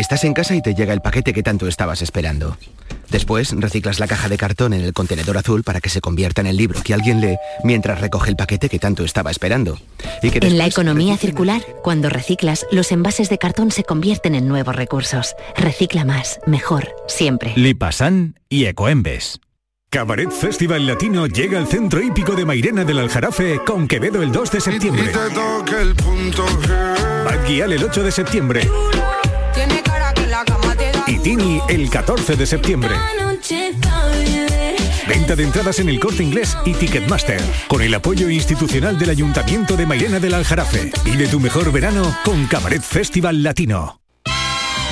Estás en casa y te llega el paquete que tanto estabas esperando. Después reciclas la caja de cartón en el contenedor azul para que se convierta en el libro que alguien lee mientras recoge el paquete que tanto estaba esperando. Y que En la economía circular, cuando reciclas, los envases de cartón se convierten en nuevos recursos. Recicla más, mejor, siempre. Lipasan y Ecoembes. Cabaret Festival Latino llega al centro hípico de Mairena del Aljarafe con Quevedo el 2 de septiembre. Bad Gyal el 8 de septiembre. Y Tini el 14 de septiembre. Venta de entradas en el corte inglés y Ticketmaster. Con el apoyo institucional del Ayuntamiento de Mairena del Aljarafe. Vive tu mejor verano con Cabaret Festival Latino.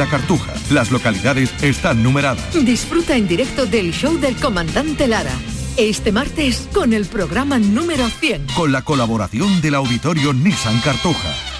la Cartuja. Las localidades están numeradas. Disfruta en directo del show del comandante Lara. Este martes con el programa número 100. Con la colaboración del auditorio Nissan Cartuja.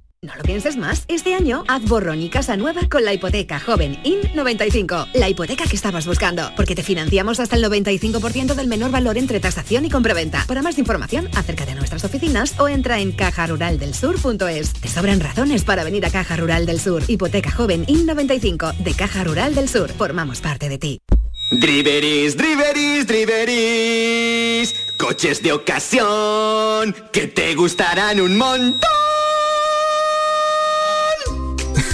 No lo pienses más. Este año haz borrón y casa nueva con la hipoteca joven IN95. La hipoteca que estabas buscando. Porque te financiamos hasta el 95% del menor valor entre tasación y compraventa. Para más información, acércate a nuestras oficinas o entra en cajaruraldelsur.es. Te sobran razones para venir a Caja Rural del Sur. Hipoteca joven IN95 de Caja Rural del Sur. Formamos parte de ti. Driveris, driveris, driveris. Coches de ocasión que te gustarán un montón.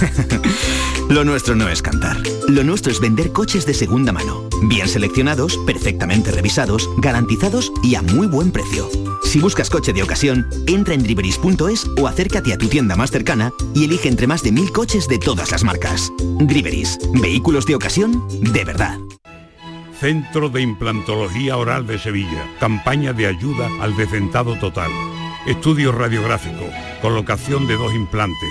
(laughs) Lo nuestro no es cantar. Lo nuestro es vender coches de segunda mano. Bien seleccionados, perfectamente revisados, garantizados y a muy buen precio. Si buscas coche de ocasión, entra en driveris.es o acércate a tu tienda más cercana y elige entre más de mil coches de todas las marcas. Driveris, vehículos de ocasión de verdad. Centro de Implantología Oral de Sevilla. Campaña de ayuda al decentado total. Estudio radiográfico, colocación de dos implantes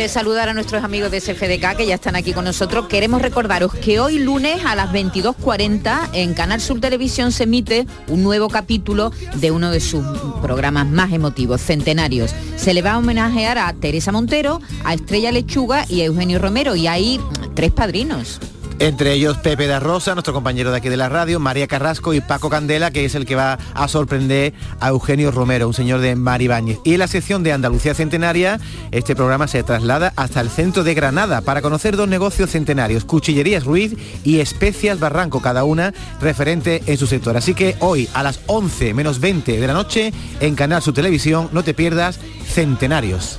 De saludar a nuestros amigos de SFDK que ya están aquí con nosotros, queremos recordaros que hoy lunes a las 22.40 en Canal Sur Televisión se emite un nuevo capítulo de uno de sus programas más emotivos, Centenarios. Se le va a homenajear a Teresa Montero, a Estrella Lechuga y a Eugenio Romero y hay tres padrinos. Entre ellos Pepe da Rosa, nuestro compañero de aquí de la radio, María Carrasco y Paco Candela, que es el que va a sorprender a Eugenio Romero, un señor de Maribáñez. Y en la sección de Andalucía Centenaria, este programa se traslada hasta el centro de Granada para conocer dos negocios centenarios, Cuchillerías Ruiz y Especias Barranco, cada una referente en su sector. Así que hoy a las 11 menos 20 de la noche en Canal Su Televisión, no te pierdas Centenarios.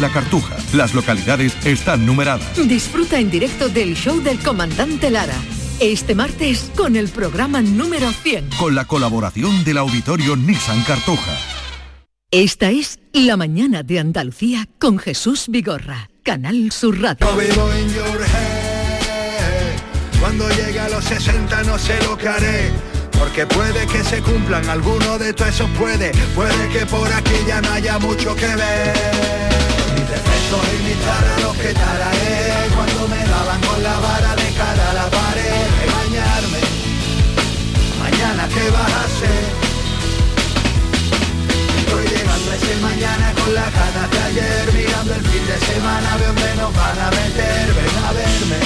la Cartuja. Las localidades están numeradas. Disfruta en directo del show del comandante Lara. Este martes con el programa número 100. Con la colaboración del auditorio Nissan Cartuja. Esta es La Mañana de Andalucía con Jesús Vigorra, Canal Sur Radio. Cuando llegue a los 60 no sé lo que haré. Porque puede que se cumplan algunos de todos esos puede. Puede que por aquí ya no haya mucho que ver. Defectos imitar a los que tararé. Cuando me daban con la vara de cara a la pared. Regañarme. Mañana qué vas a hacer. Estoy llegando ese mañana con la ganas de ayer Mirando el fin de semana veo dónde nos van a meter Ven a verme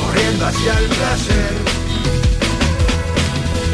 Corriendo hacia el placer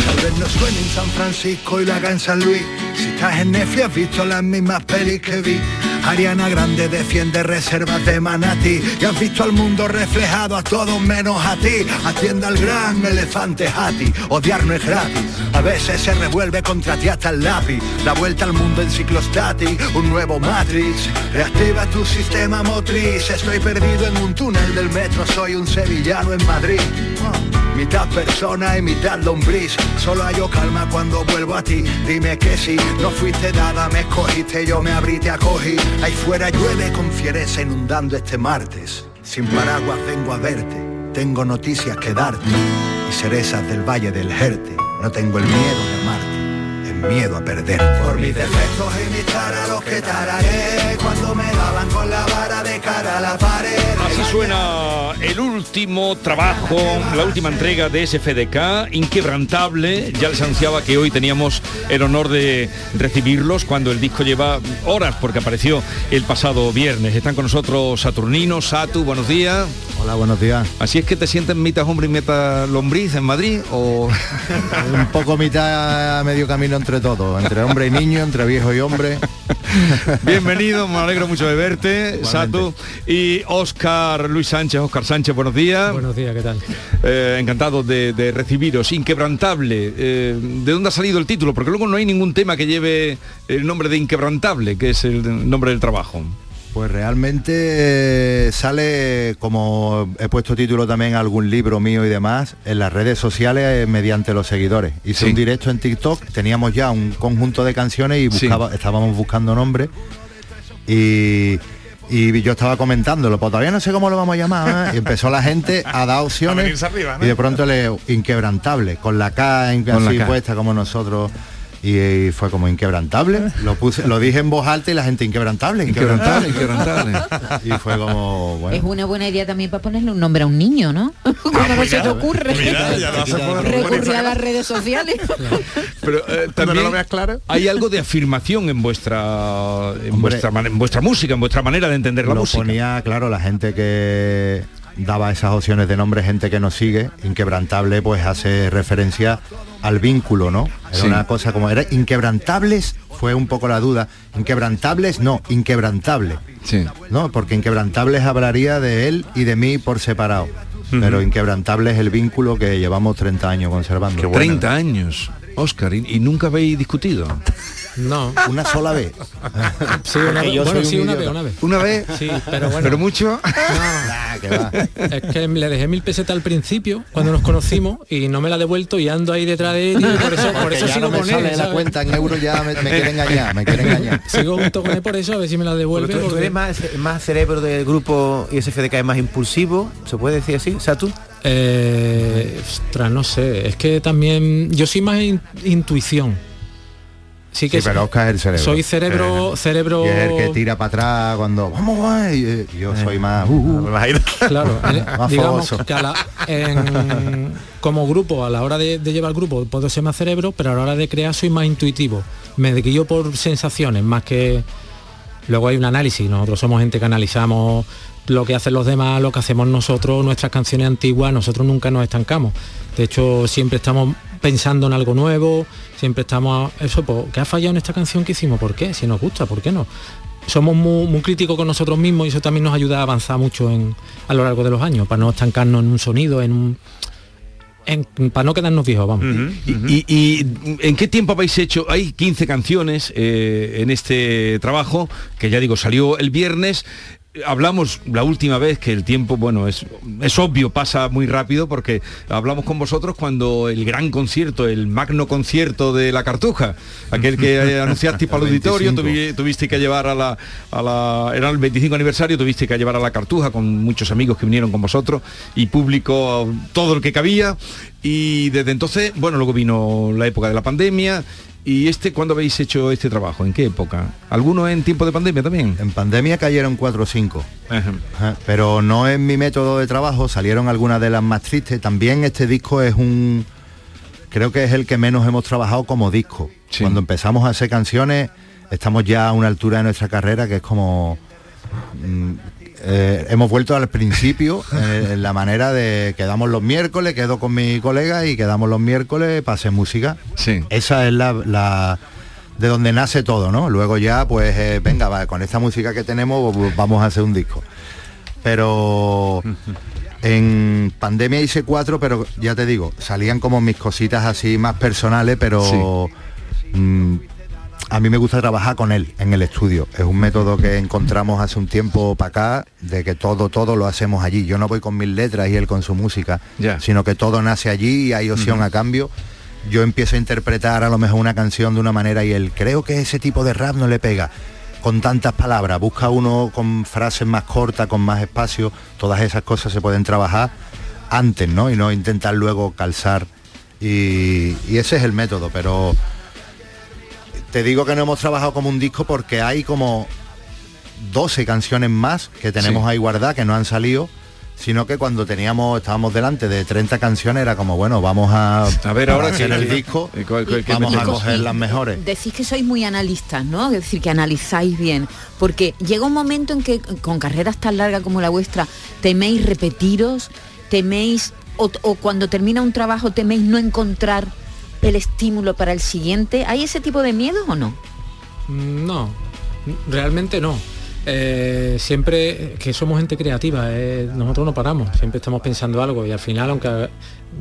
Tal vez no suene en San Francisco y lo haga en San Luis Si estás en Netflix has visto las mismas pelis que vi Ariana Grande defiende reservas de manatí Y has visto al mundo reflejado a todos menos a ti. Atienda al gran elefante Hati. Odiar no es gratis. A veces se revuelve contra ti hasta el lápiz. La vuelta al mundo en ciclostati Un nuevo Matrix. Reactiva tu sistema motriz. Estoy perdido en un túnel del metro. Soy un sevillano en Madrid. Oh, Mitad persona y mitad lombriz. Solo hallo calma cuando vuelvo a ti. Dime que sí, no fuiste dada, me escogiste Yo me abrí, te acogí Ahí fuera llueve con fiereza inundando este martes. Sin paraguas vengo a verte Tengo noticias que darte Y cerezas del valle del Jerte. No tengo el miedo de amarte Miedo a perder Por mis defectos imitar a los que tararé Cuando me daban con la vara de cara a la pared Así suena el último trabajo, la última entrega de SFDK, inquebrantable. Ya les anunciaba que hoy teníamos el honor de recibirlos cuando el disco lleva horas, porque apareció el pasado viernes. Están con nosotros Saturnino, Satu, buenos días. Hola, buenos días. Así es que te sientes mitad hombre y mitad lombriz en Madrid o (laughs) Un poco mitad a medio camino entre todos, entre hombre y niño, entre viejo y hombre. (laughs) Bienvenido, me alegro mucho de verte, Satu. Y Oscar Luis Sánchez, Oscar Sánchez, buenos días. Buenos días, ¿qué tal? Eh, encantado de, de recibiros. Inquebrantable. eh, ¿De dónde ha salido el título? Porque luego no hay ningún tema que lleve el nombre de Inquebrantable, que es el nombre del trabajo. Pues realmente eh, sale, como he puesto título también a algún libro mío y demás, en las redes sociales eh, mediante los seguidores. Hice Sí. un directo en TikTok, teníamos ya un conjunto de canciones y buscaba, estábamos buscando nombres. Y, y yo estaba comentándolo, pues todavía no sé cómo lo vamos a llamar. ¿eh? Y empezó la gente a dar (laughs) opciones. venirse arriba, ¿no? Y de pronto le inquebrantable, con la K en- Con la así K. puesta como nosotros. Y, y fue como inquebrantable. Lo puse, lo dije en voz alta y la gente inquebrantable, inquebrantable, Inquebrantable, (laughs) y fue como bueno. Es una buena idea también para ponerle un nombre a un niño, ¿no? (laughs) ¿Cómo no se te ocurre? Recurrir a las redes sociales. Pero eh, también hay algo de afirmación en vuestra en Hombre. vuestra en vuestra música, en vuestra manera de entender la lo música. ponía claro la gente que daba esas opciones de nombre gente que nos sigue inquebrantable pues hace referencia al vínculo no era Sí. una cosa como era inquebrantables fue un poco la duda. Inquebrantables no inquebrantable. Sí. no porque inquebrantables hablaría de él y de mí por separado. Pero inquebrantable es el vínculo que llevamos 30 años conservando. 30 años, Oscar, y, y nunca habéis discutido. (laughs) No. una sola vez Sí, una vez, bueno, sí, un una vez, una vez. Una vez. Sí, pero bueno. Pero mucho. Ah, que va. Es que le dejé mil pesetas al principio, cuando nos conocimos, y no me la ha devuelto y ando ahí detrás de él y por eso, por eso ya sigo no me con sale él. la ¿sabes? cuenta en euros ya me, me quiere engañar me quiere engañar Sigo junto con él por eso, a ver si me la devuelve. Tú, tú eres más, más cerebro del grupo y SFDK es más impulsivo, ¿se puede decir así? Satu. Eh, ostras, no sé, es que también yo soy más in- intuición. Sí que Sí, pero Oscar es el cerebro. soy cerebro, Eh, cerebro. Y es el que tira para atrás cuando vamos guay. y Yo soy más. uh, uh, Claro, (laughs) más digamos fogoso. que a la- en- como grupo, a la hora de, de llevar el grupo puedo ser más cerebro, pero a la hora de crear soy más intuitivo. Me guío por sensaciones más que... Luego hay un análisis, nosotros somos gente que analizamos lo que hacen los demás, lo que hacemos nosotros, nuestras canciones antiguas, nosotros nunca nos estancamos. De hecho, siempre estamos pensando en algo nuevo, siempre estamos... Eso, pues, ¿qué ha fallado en esta canción que hicimos? ¿Por qué? Si nos gusta, ¿por qué no? somos muy, muy críticos con nosotros mismos y eso también nos ayuda a avanzar mucho en, a lo largo de los años, para no estancarnos en un sonido, en un... en- para no quedarnos viejos, vamos. ¿Y, y en qué tiempo habéis hecho? Hay 15 canciones eh, en este trabajo, que ya digo, salió el viernes. Hablamos la última vez que el tiempo, bueno, es, es obvio, pasa muy rápido porque hablamos con vosotros cuando el gran concierto, el magno concierto de la Cartuja, aquel que (laughs) anunciasteis para el auditorio, 25. tuvi- tuviste que llevar a la, a la... Era el 25 aniversario, tuviste que llevar a la Cartuja con muchos amigos que vinieron con vosotros y público, todo el que cabía. Y desde entonces, bueno, luego vino la época de la pandemia. ¿Y este cuándo habéis hecho este trabajo? ¿En qué época? ¿Alguno en tiempo de pandemia también? En pandemia cayeron cuatro o cinco. Ajá, Pero no es mi método de trabajo, salieron algunas de las más tristes. También este disco es un... Creo que es el que menos hemos trabajado como disco. Cuando empezamos a hacer canciones, estamos ya a una altura de nuestra carrera que es como... eh, hemos vuelto al principio (laughs) eh, en la manera de quedamos los miércoles, quedo con mi colega y quedamos los miércoles hacer música. Sí. Esa es la, la- de donde nace todo, ¿no? Luego ya, pues, eh, venga, va, con esta música que tenemos pues, vamos a hacer un disco. Pero (laughs) en pandemia hice cuatro, pero ya te digo, salían como mis cositas así más personales, pero mm, a mí me gusta trabajar con él en el estudio. Es un método que encontramos hace un tiempo para acá, de que todo, todo lo hacemos allí. Yo no voy con mis letras y él con su música, Ya. sino que todo nace allí y hay opción a cambio. Yo empiezo a interpretar a lo mejor una canción de una manera y él creo que ese tipo de rap no le pega con tantas palabras, busca uno con frases más cortas, con más espacio, todas esas cosas se pueden trabajar antes, ¿no? Y no intentar luego calzar. Y, y ese es el método, pero te digo que no hemos trabajado como un disco porque hay como 12 canciones más que tenemos Sí. ahí guardadas, que no han salido. sino que cuando teníamos, estábamos delante de 30 canciones, era como, bueno, vamos a, A ver, ahora hacer qué- el disco, qué- qué vamos a coger las mejores. Decís que sois muy analistas, ¿no? Es decir, que analizáis bien. Porque llega un momento en que con carreras tan largas como la vuestra, teméis repetiros, teméis, o, o cuando termina un trabajo, teméis no encontrar el estímulo para el siguiente. ¿Hay ese tipo de miedo o no? No, realmente no. Eh, siempre que somos gente creativa, eh, nosotros no paramos, siempre estamos pensando algo y al final, aunque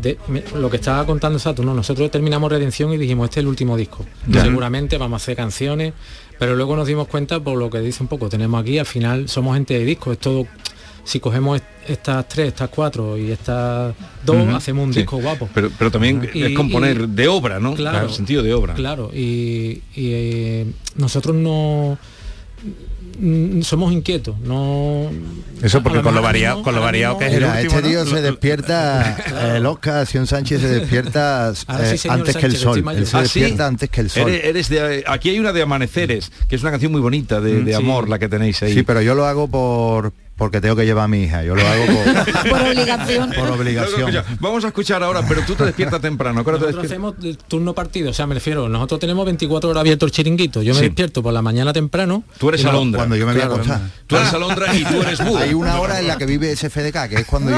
de- me- lo que estaba contando Saturno, nosotros terminamos Redención y dijimos, este es el último disco. Seguramente vamos a hacer canciones, pero luego nos dimos cuenta por lo que dice un poco, tenemos aquí, al final somos gente de disco, es todo, si cogemos est- estas tres, estas cuatro y estas dos, hacemos un sí. disco guapo. Pero, pero también Y- es componer y- de obra, ¿no? Claro, En sentido de obra. Claro, y, y, eh, nosotros no mm, somos inquietos, no Eso porque con lo variado, con lo variado que es el último, este tío ¿no? se despierta, el Oscar Sion Sánchez se despierta (laughs) sí, eh, señor antes que el sol. Él se ¿Ah, sí? despierta antes que el sol. Eres, eres de, aquí hay una de Amaneceres, que es una canción muy bonita de, Mm, de sí. amor, la que tenéis ahí. Sí, pero yo lo hago por porque tengo que llevar a mi hija. Yo lo hago por, (laughs) Por obligación. por obligación. Vamos a escuchar ahora, pero tú te despiertas temprano. ¿a qué hora te Nosotros despiertas? hacemos el turno partido, o sea, me refiero, nosotros tenemos 24 horas abierto el chiringuito. Yo me Sí. despierto por la mañana temprano. Tú eres alondra. Cuando yo me voy a Claro, acostar. Tú eres alondra y tú eres Buda. Hay una hora en la que vive SFDK, que es cuando yo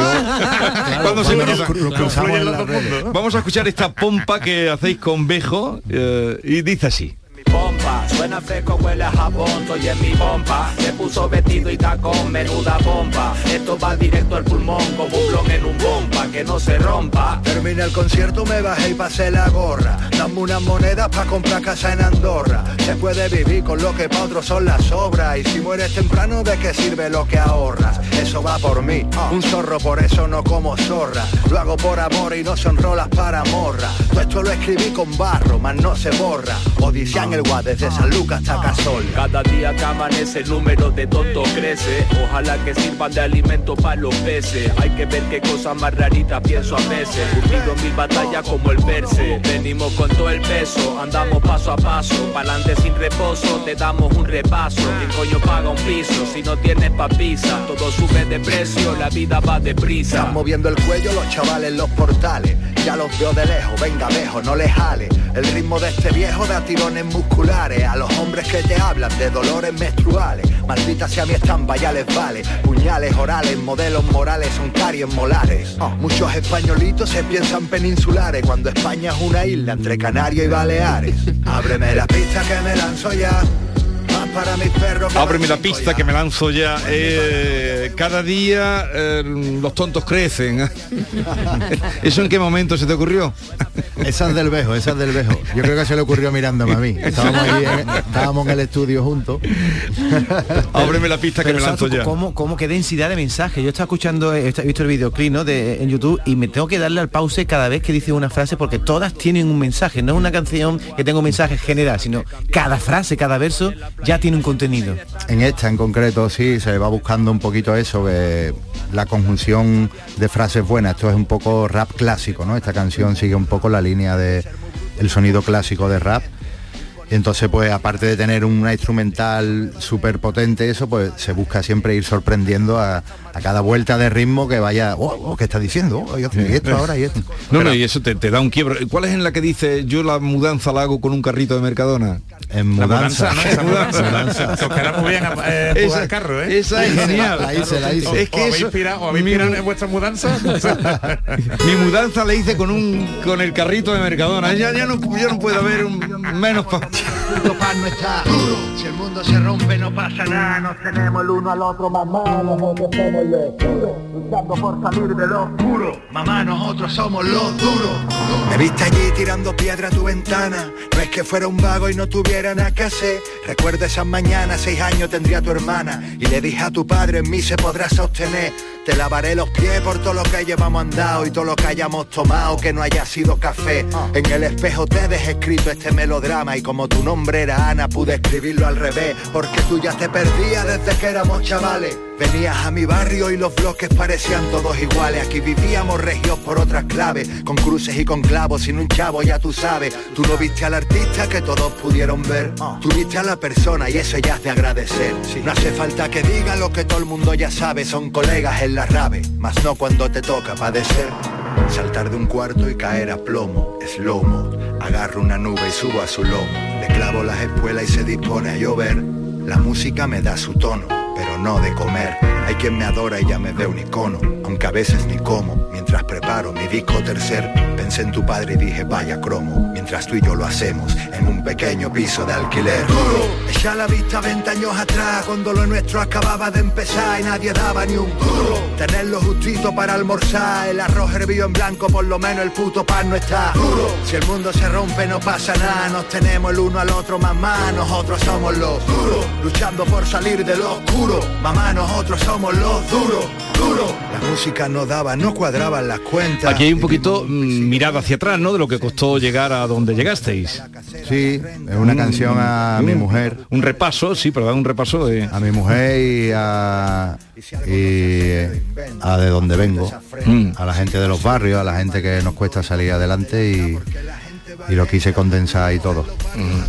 Cuando se nos redes. Vamos a escuchar esta pompa que hacéis con Bejo eh, y dice así. Pompa Suena fresco, huele a jabón, estoy en mi pompa Se puso vestido y tacón, menuda pompa Esto va directo al pulmón como un blon en un bomba Que no se rompa Termina el concierto, me bajé y pasé la gorra. Dame unas monedas para comprar casa en Andorra. Se puede vivir con lo que para otros son las obras. Y si mueres temprano, ¿de qué sirve lo que ahorras? Eso va por mí, un zorro, por eso no como zorra. Lo hago por amor y no son rolas para morra. Todo esto lo escribí con barro, mas no se borra. Odisea en el Guad, desde San Lucas hasta Casol. Cada día que amanece el número de tontos crece Ojalá que sirvan de alimento para los peces Hay que ver qué cosas más raritas pienso a veces Curtido en mil batallas como el verse Venimos con todo el peso, andamos paso a paso Pa'lante sin reposo, te damos un repaso ¿Quién coño paga un piso si no tienes papisa? Todo sube de precio, la vida va deprisa Están moviendo el cuello los chavales en los portales. Ya los veo de lejos, venga viejo, no les jale. El ritmo de este viejo da tirones musculares. A los hombres que te hablan de dolores menstruales. Maldita sea mi estampa, ya les vale. Puñales orales, modelos morales, son caries molares. Muchos españolitos se piensan peninsulares. Cuando España es una isla entre Canarias y Baleares. (laughs) Ábreme la pista que me lanzo ya. Ábreme la pista ya. que me lanzo ya. Eh, cada día eh, los tontos crecen. (laughs) ¿Eso en qué momento se te ocurrió? (laughs) Esa es del Bejo, esa es del Bejo. Yo creo que se le ocurrió mirándome a mí. Estábamos, ahí en, estábamos en el estudio juntos. (laughs) Ábreme la pista que Pero me lanzo ya. ¿cómo, ¿Cómo qué densidad de mensajes? Yo estaba escuchando, he he visto el videoclip ¿no? de, en YouTube y me tengo que darle al pause cada vez que dice una frase porque todas tienen un mensaje. No es una canción que tenga un mensaje general, sino cada frase, cada verso ya tiene un contenido. En esta en concreto sí, se va buscando un poquito eso, que la conjunción de frases buenas. Esto es un poco rap clásico, ¿no? Esta canción sigue un poco la línea de el sonido clásico de rap. Entonces, pues, aparte de tener una instrumental súper potente, eso, pues, se busca siempre ir sorprendiendo a, a cada vuelta de ritmo que vaya, oh, oh, ¿qué está diciendo? Oh, y esto ahora y esto. No, no, y eso te, te da un quiebro. ¿Cuál es en la que dice yo la mudanza la hago con un carrito de Mercadona? En La mudanza. mudanza, ¿no? Esa mudanza. Os queda muy bien eh, Esa- carro, ¿eh? Esa es genial. La hice, la hice. Es que ¿O habéis o habéis mi- inspirado en vuestras mudanzas? (laughs) Mi mudanza le hice con un con el carrito de Mercadona. Ya, ya no ya no puede haber un menos pa- Nuestro pan no está duro. Si el mundo se rompe no pasa nada. Nos tenemos el uno al otro, mamá. Nosotros somos los duros. Luchando por salir de lo oscuro. Mamá, nosotros somos los duros. Me viste allí tirando piedra a tu ventana. No es que fuera un vago y no tuviera nada que hacer. Recuerda esas mañanas, seis años tendría tu hermana. Y le dije a tu padre, en mí se podrá sostener. Te lavaré los pies por todo lo que llevamos andado y todo lo que hayamos tomado que no haya sido café. En el espejo te dejé escrito este melodrama y como tu nombre era Ana pude escribirlo al revés porque tú ya te perdías desde que éramos chavales. Venías a mi barrio y los bloques parecían todos iguales. Aquí vivíamos regios por otras claves, con cruces y con clavos, sin un chavo ya tú sabes. Tú no viste al artista que todos pudieron ver. Tú viste a la persona y eso ya es de agradecer. No hace falta que diga lo que todo el mundo ya sabe. Son colegas en la rave, mas no cuando te toca padecer. Saltar de un cuarto y caer a plomo, es lomo. Agarro una nube y subo a su lomo. Le clavo las espuelas y se dispone a llover. La música me da su tono, pero no de comer. Hay quien me adora y ya me ve un icono, aunque a veces ni como. Mientras preparo mi disco tercer, pensé en tu padre y dije vaya cromo. Mientras tú y yo lo hacemos en un pequeño piso de alquiler. Duro, echa la vista 20 años atrás, cuando lo nuestro acababa de empezar y nadie daba ni un duro. Tenerlo justito para almorzar, el arroz hervido en blanco, por lo menos el puto pan no está duro. Si el mundo se rompe no pasa nada, nos tenemos el uno al otro, mamá, nosotros somos los duros, luchando por salir de lo oscuro, mamá, nosotros somos los duros, duros. La música no daba, no cuadraban las cuentas. Aquí hay un poquito mm, mirada hacia atrás, ¿no? De lo que costó llegar a donde llegasteis. Sí, es una canción a mi mujer. Un repaso, sí, pero un repaso de... A mi mujer y a, y a de donde vengo, Mm. a la gente de los barrios, a la gente que nos cuesta salir adelante y, y lo quise condensar y todo.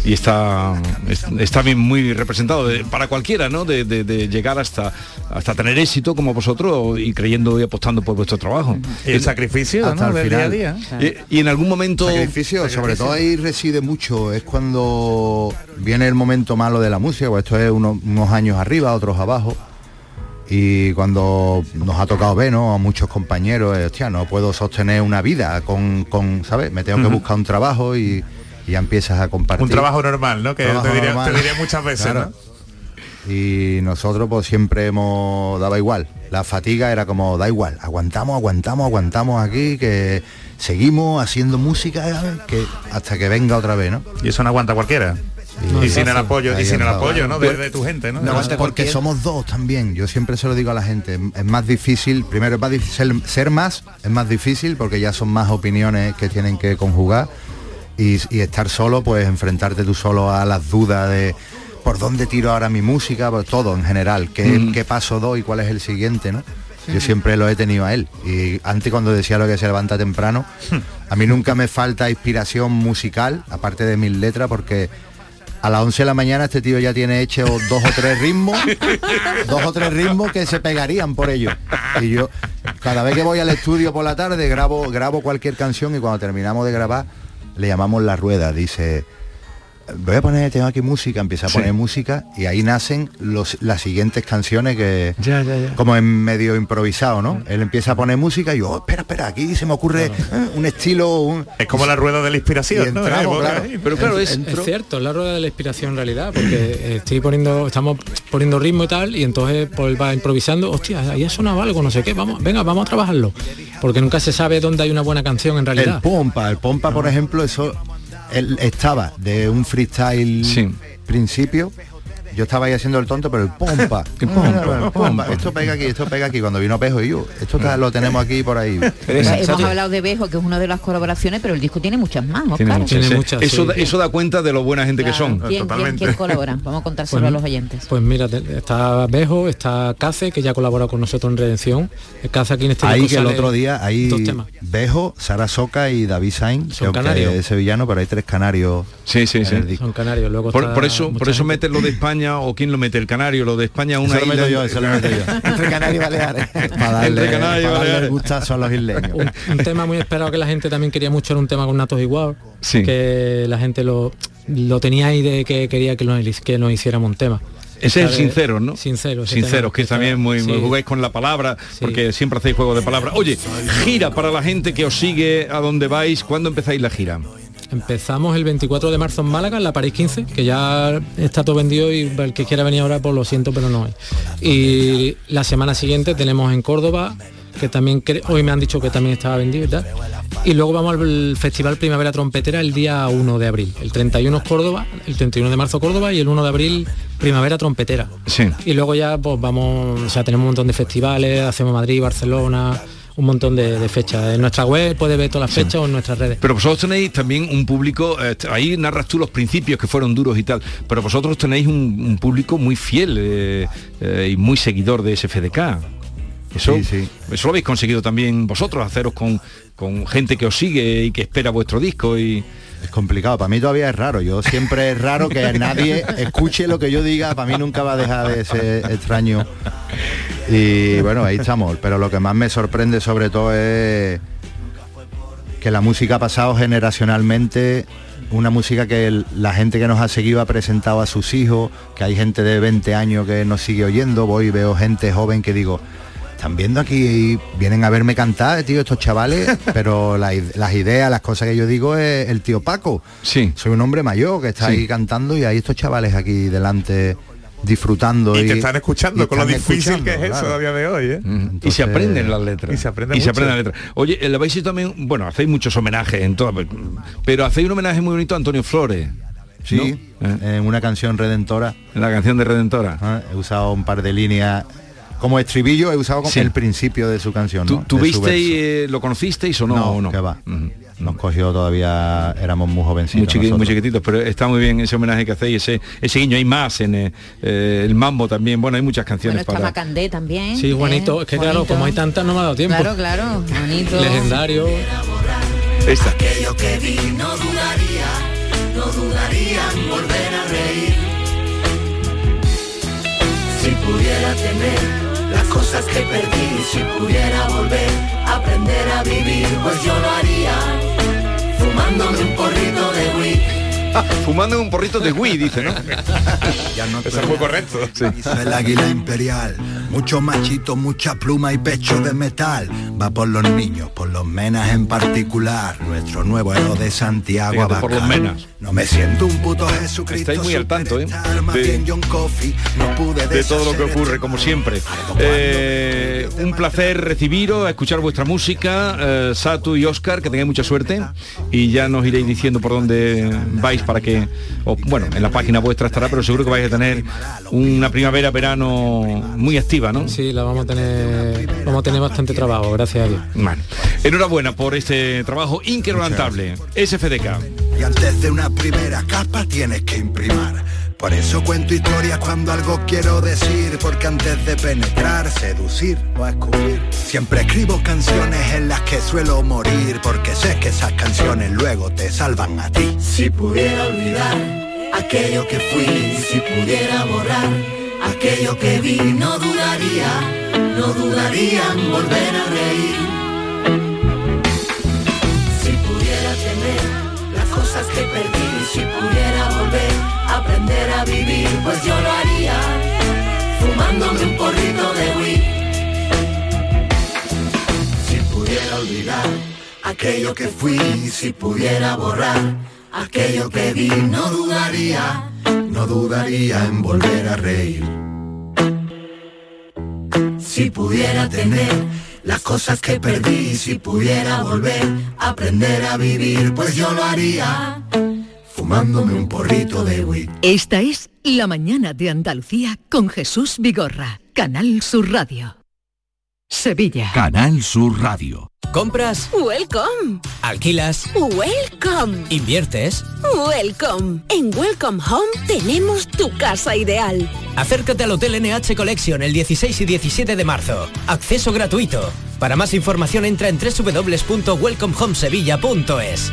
Y está, es- está bien muy representado de- para cualquiera, ¿no? De, de- de llegar hasta, hasta tener éxito como vosotros y creyendo y apostando por vuestro trabajo. Y el sacrificio, Hasta ¿no? el día a final. día. Y, y en algún momento... Sacrificio, sobre todo ahí reside mucho, es cuando viene el momento malo de la música, pues esto es uno- unos años arriba, otros abajo. Y cuando nos ha tocado ver, ¿no? A muchos compañeros, eh, hostia, no puedo sostener una vida con, con ¿sabes? Me tengo que buscar un trabajo y, y ya empiezas a compartir. Un trabajo normal, ¿no? Que te diría, te diría muchas veces, Claro. Y nosotros pues siempre hemos daba igual. La fatiga era como, da igual, aguantamos, aguantamos, aguantamos aquí, que seguimos haciendo música que hasta que venga otra vez, ¿no? Y eso no aguanta cualquiera. Y sin el apoyo, y sin el apoyo, ¿no? De, de tu gente, ¿no? No, porque somos dos también. Yo siempre se lo digo a la gente. Es más difícil, primero es más difícil ser, ser más, es más difícil porque ya son más opiniones que tienen que conjugar. Y, y estar solo, pues enfrentarte tú solo a las dudas de por dónde tiro ahora mi música, pues todo en general, qué, Mm. qué paso doy, cuál es el siguiente, ¿no? Yo siempre lo he tenido a él. Y antes cuando decía lo que se levanta temprano, a mí nunca me falta inspiración musical, aparte de mis letras, porque a las 11 de la mañana este tío ya tiene hecho dos o tres ritmos, dos o tres ritmos que se pegarían por ello. Y yo, cada vez que voy al estudio por la tarde, grabo, grabo cualquier canción y cuando terminamos de grabar, le llamamos la rueda. Dice, voy a poner, tengo aquí música, empieza a Sí. poner música y ahí nacen los, las siguientes canciones que Ya, ya, ya. como en medio improvisado, ¿no? Él empieza a poner música y yo, "Oh, espera, espera, aquí se me ocurre eh, un estilo, un... Es como la rueda de la inspiración, Y ¿no? entramos, claro. ahí. Pero claro, es... Es cierto, es la rueda de la inspiración en realidad, porque eh, estoy poniendo, estamos poniendo ritmo y tal, y entonces pues va improvisando, hostia, ahí ha sonado algo, no sé qué, vamos, venga, vamos a trabajarlo. Porque nunca se sabe dónde hay una buena canción en El realidad. pompa, el pompa, por ejemplo, eso él estaba de un freestyle principio. Yo estaba ahí haciendo el tonto, pero el pompa, (laughs) el pompa, el pompa. Esto pega aquí, esto pega aquí. Cuando vino Pejo y yo, esto está- lo tenemos aquí por ahí. Hemos hablado de Bejo, que es una de las colaboraciones, pero el disco tiene muchas más, Tiene Óscar. muchas, sí. eso, da, eso da cuenta de lo buena gente que son. ¿Quién, quién, quién colabora? Vamos a contárselo Pues- a los oyentes. Pues mira, está Bejo, está Cace, que ya ha colaborado con nosotros en Redención. Cace aquí en este Ahí que el otro día, ahí dos temas. Bejo, Sara Soca y David Sainz, que aunque canarios. es sevillano, pero hay tres canarios. Sí, sí, sí. Son canarios, luego Por, por eso, por eso gente. mete lo de España o quién lo mete, el canario, lo de España una Eso lo isla- meto yo, eso lo meto yo. (laughs) Entre Canarias y Baleares. (laughs) Para darle, Entre Canarias y para darle Baleares. el gustazo a los isleños. un, un tema muy esperado que la gente también quería mucho era un tema con Natos igual Sí. que la gente lo, lo tenía ahí de que quería que nos, que nos hiciéramos un tema Ese es el sincero, ¿no? Sincero. Sinceros, tema. que también muy, muy Sí. jugáis con la palabra, porque siempre hacéis juego de palabras. Oye, gira para la gente que os sigue a dónde vais, ¿cuándo empezáis la gira? Empezamos el 24 de marzo en Málaga, en la París 15, que ya está todo vendido y el que quiera venir ahora, pues lo siento, pero no hay. Y la semana siguiente tenemos en Córdoba, que también hoy me han dicho que también estaba vendido y tal. Y luego vamos al Festival Primavera Trompetera el día 1 de abril. El 31 es Córdoba, el 31 de marzo Córdoba y el 1 de abril Primavera Trompetera. Sí. Y luego ya pues vamos, o sea, tenemos un montón de festivales, hacemos Madrid, Barcelona, un montón de, de fechas. En nuestra web puede ver todas las fechas o en nuestras redes. Pero vosotros tenéis también un público, eh, ahí narras tú los principios que fueron duros y tal, pero vosotros tenéis un, un público muy fiel eh, eh, y muy seguidor de SFDK. Eso, Sí, sí. eso lo habéis conseguido también vosotros, haceros con, con gente que os sigue y que espera vuestro disco y. Es complicado, para mí todavía es raro. Yo siempre es raro que (laughs) nadie escuche lo que yo diga, para mí nunca va a dejar de ser extraño. Y bueno, ahí estamos. Pero lo que más me sorprende sobre todo es que la música ha pasado generacionalmente, una música que el- la gente que nos ha seguido ha presentado a sus hijos, que hay gente de 20 años que nos sigue oyendo, voy y veo gente joven que digo, están viendo aquí, vienen a verme cantar, tío, estos chavales, (laughs) pero la las ideas, las cosas que yo digo es el tío Paco. Sí. Soy un hombre mayor que está Sí. ahí cantando y hay estos chavales aquí delante disfrutando. Y te están escuchando y con lo difícil que es eso a día de hoy, ¿eh? y se aprenden las letras. Y se aprende y se aprenden las letras. Oye, habéis hecho también, bueno, hacéis muchos homenajes en todo, pero hacéis un homenaje muy bonito a Antonio Flores. Sí, en una canción redentora. En la canción de Redentora. Ah, He usado un par de líneas. Como estribillo he usado como Sí. el principio de su canción. ¿Tú, ¿no? tú visteis, verso. eh, lo conocisteis o no? No, o no? que va. Nos cogió todavía, éramos muy jovencitos. muy, chiqui- muy chiquititos, pero está muy bien ese homenaje que hacéis, ese, ese guiño, hay más en eh, eh, el mambo también, bueno, hay muchas Bueno, canciones está para... Macandé también. Sí, Juanito, ¿eh? es que claro, como hay tantas no me ha dado tiempo. Claro, claro, bonito. Legendario. Esta. Aquello que vi no dudaría, no dudaría en volver a reír. Si pudiera tener las cosas que perdí, si pudiera volver a aprender a vivir, pues yo lo haría, fumándome un porrito de weed. Fumando un porrito de Wii, dice, ¿no? (laughs) Eso es muy correcto. Hizo el águila imperial, mucho machito, mucha pluma y pecho de metal. Va por los niños, por los menas en particular. Nuestro nuevo héroe de Santiago Fíjate, por los menas. No me siento un puto Jesucristo. Estáis muy al tanto, ¿eh? De-. No todo lo que ocurre, como siempre. Eh, un placer recibiros, escuchar vuestra música, eh, Satu y Oscar, que tengáis mucha suerte y ya nos iréis diciendo por dónde vais para que, o, bueno, en la página vuestra estará, pero seguro que vais a tener una primavera, verano muy activa, ¿no? Sí, la vamos a tener, vamos a tener bastante trabajo, gracias a Dios. Bueno, enhorabuena por este trabajo inquebrantable. SFDK. Y antes de una primera capa tienes que imprimar. Por eso cuento historias cuando algo quiero decir, porque antes de penetrar, seducir o escupir, siempre escribo canciones en las que suelo morir, porque sé que esas canciones luego te salvan a ti. Si pudiera olvidar aquello que fui, si pudiera borrar aquello que vi, no dudaría, no dudaría en volver a reír. Si pudiera tener las cosas que perdí, si pudiera aprender a vivir, pues yo lo haría, fumándome un porrito de weed. Si pudiera olvidar aquello que fui, si pudiera borrar aquello que vi, no dudaría, No dudaría en volver a reír. si pudiera tener las cosas que perdí, si pudiera volver a aprender a vivir, pues yo lo haría, fumándome un porrito de weed. Esta es La mañana de Andalucía con Jesús Vigorra, Canal Sur Radio. Sevilla. Canal Sur Radio. ¿Compras? Welcome. ¿Alquilas? Welcome. ¿Inviertes? Welcome. En Welcome Home tenemos tu casa ideal. Acércate al Hotel NH Collection el 16 y 17 de marzo. Acceso gratuito. Para más información entra en www.welcomehomesevilla.es.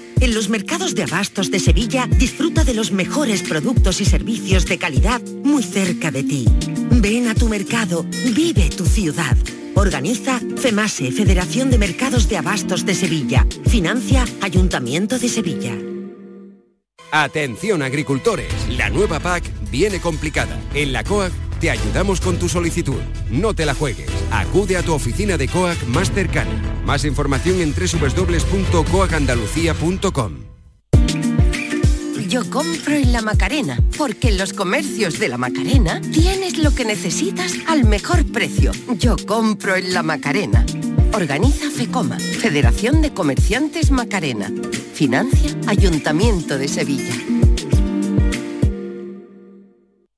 En los mercados de abastos de Sevilla disfruta de los mejores productos y servicios de calidad muy cerca de ti. Ven a tu mercado, vive tu ciudad. Organiza FEMASE, Federación de Mercados de Abastos de Sevilla. Financia Ayuntamiento de Sevilla. Atención agricultores, la nueva PAC viene complicada. En la COAC te ayudamos con tu solicitud. No te la juegues. Acude a tu oficina de COAC más cercana. Más información en www.coacandalucía.com. Yo compro en La Macarena, porque en los comercios de La Macarena tienes lo que necesitas al mejor precio. Yo compro en La Macarena. Organiza FECOMA, Federación de Comerciantes Macarena. Financia Ayuntamiento de Sevilla.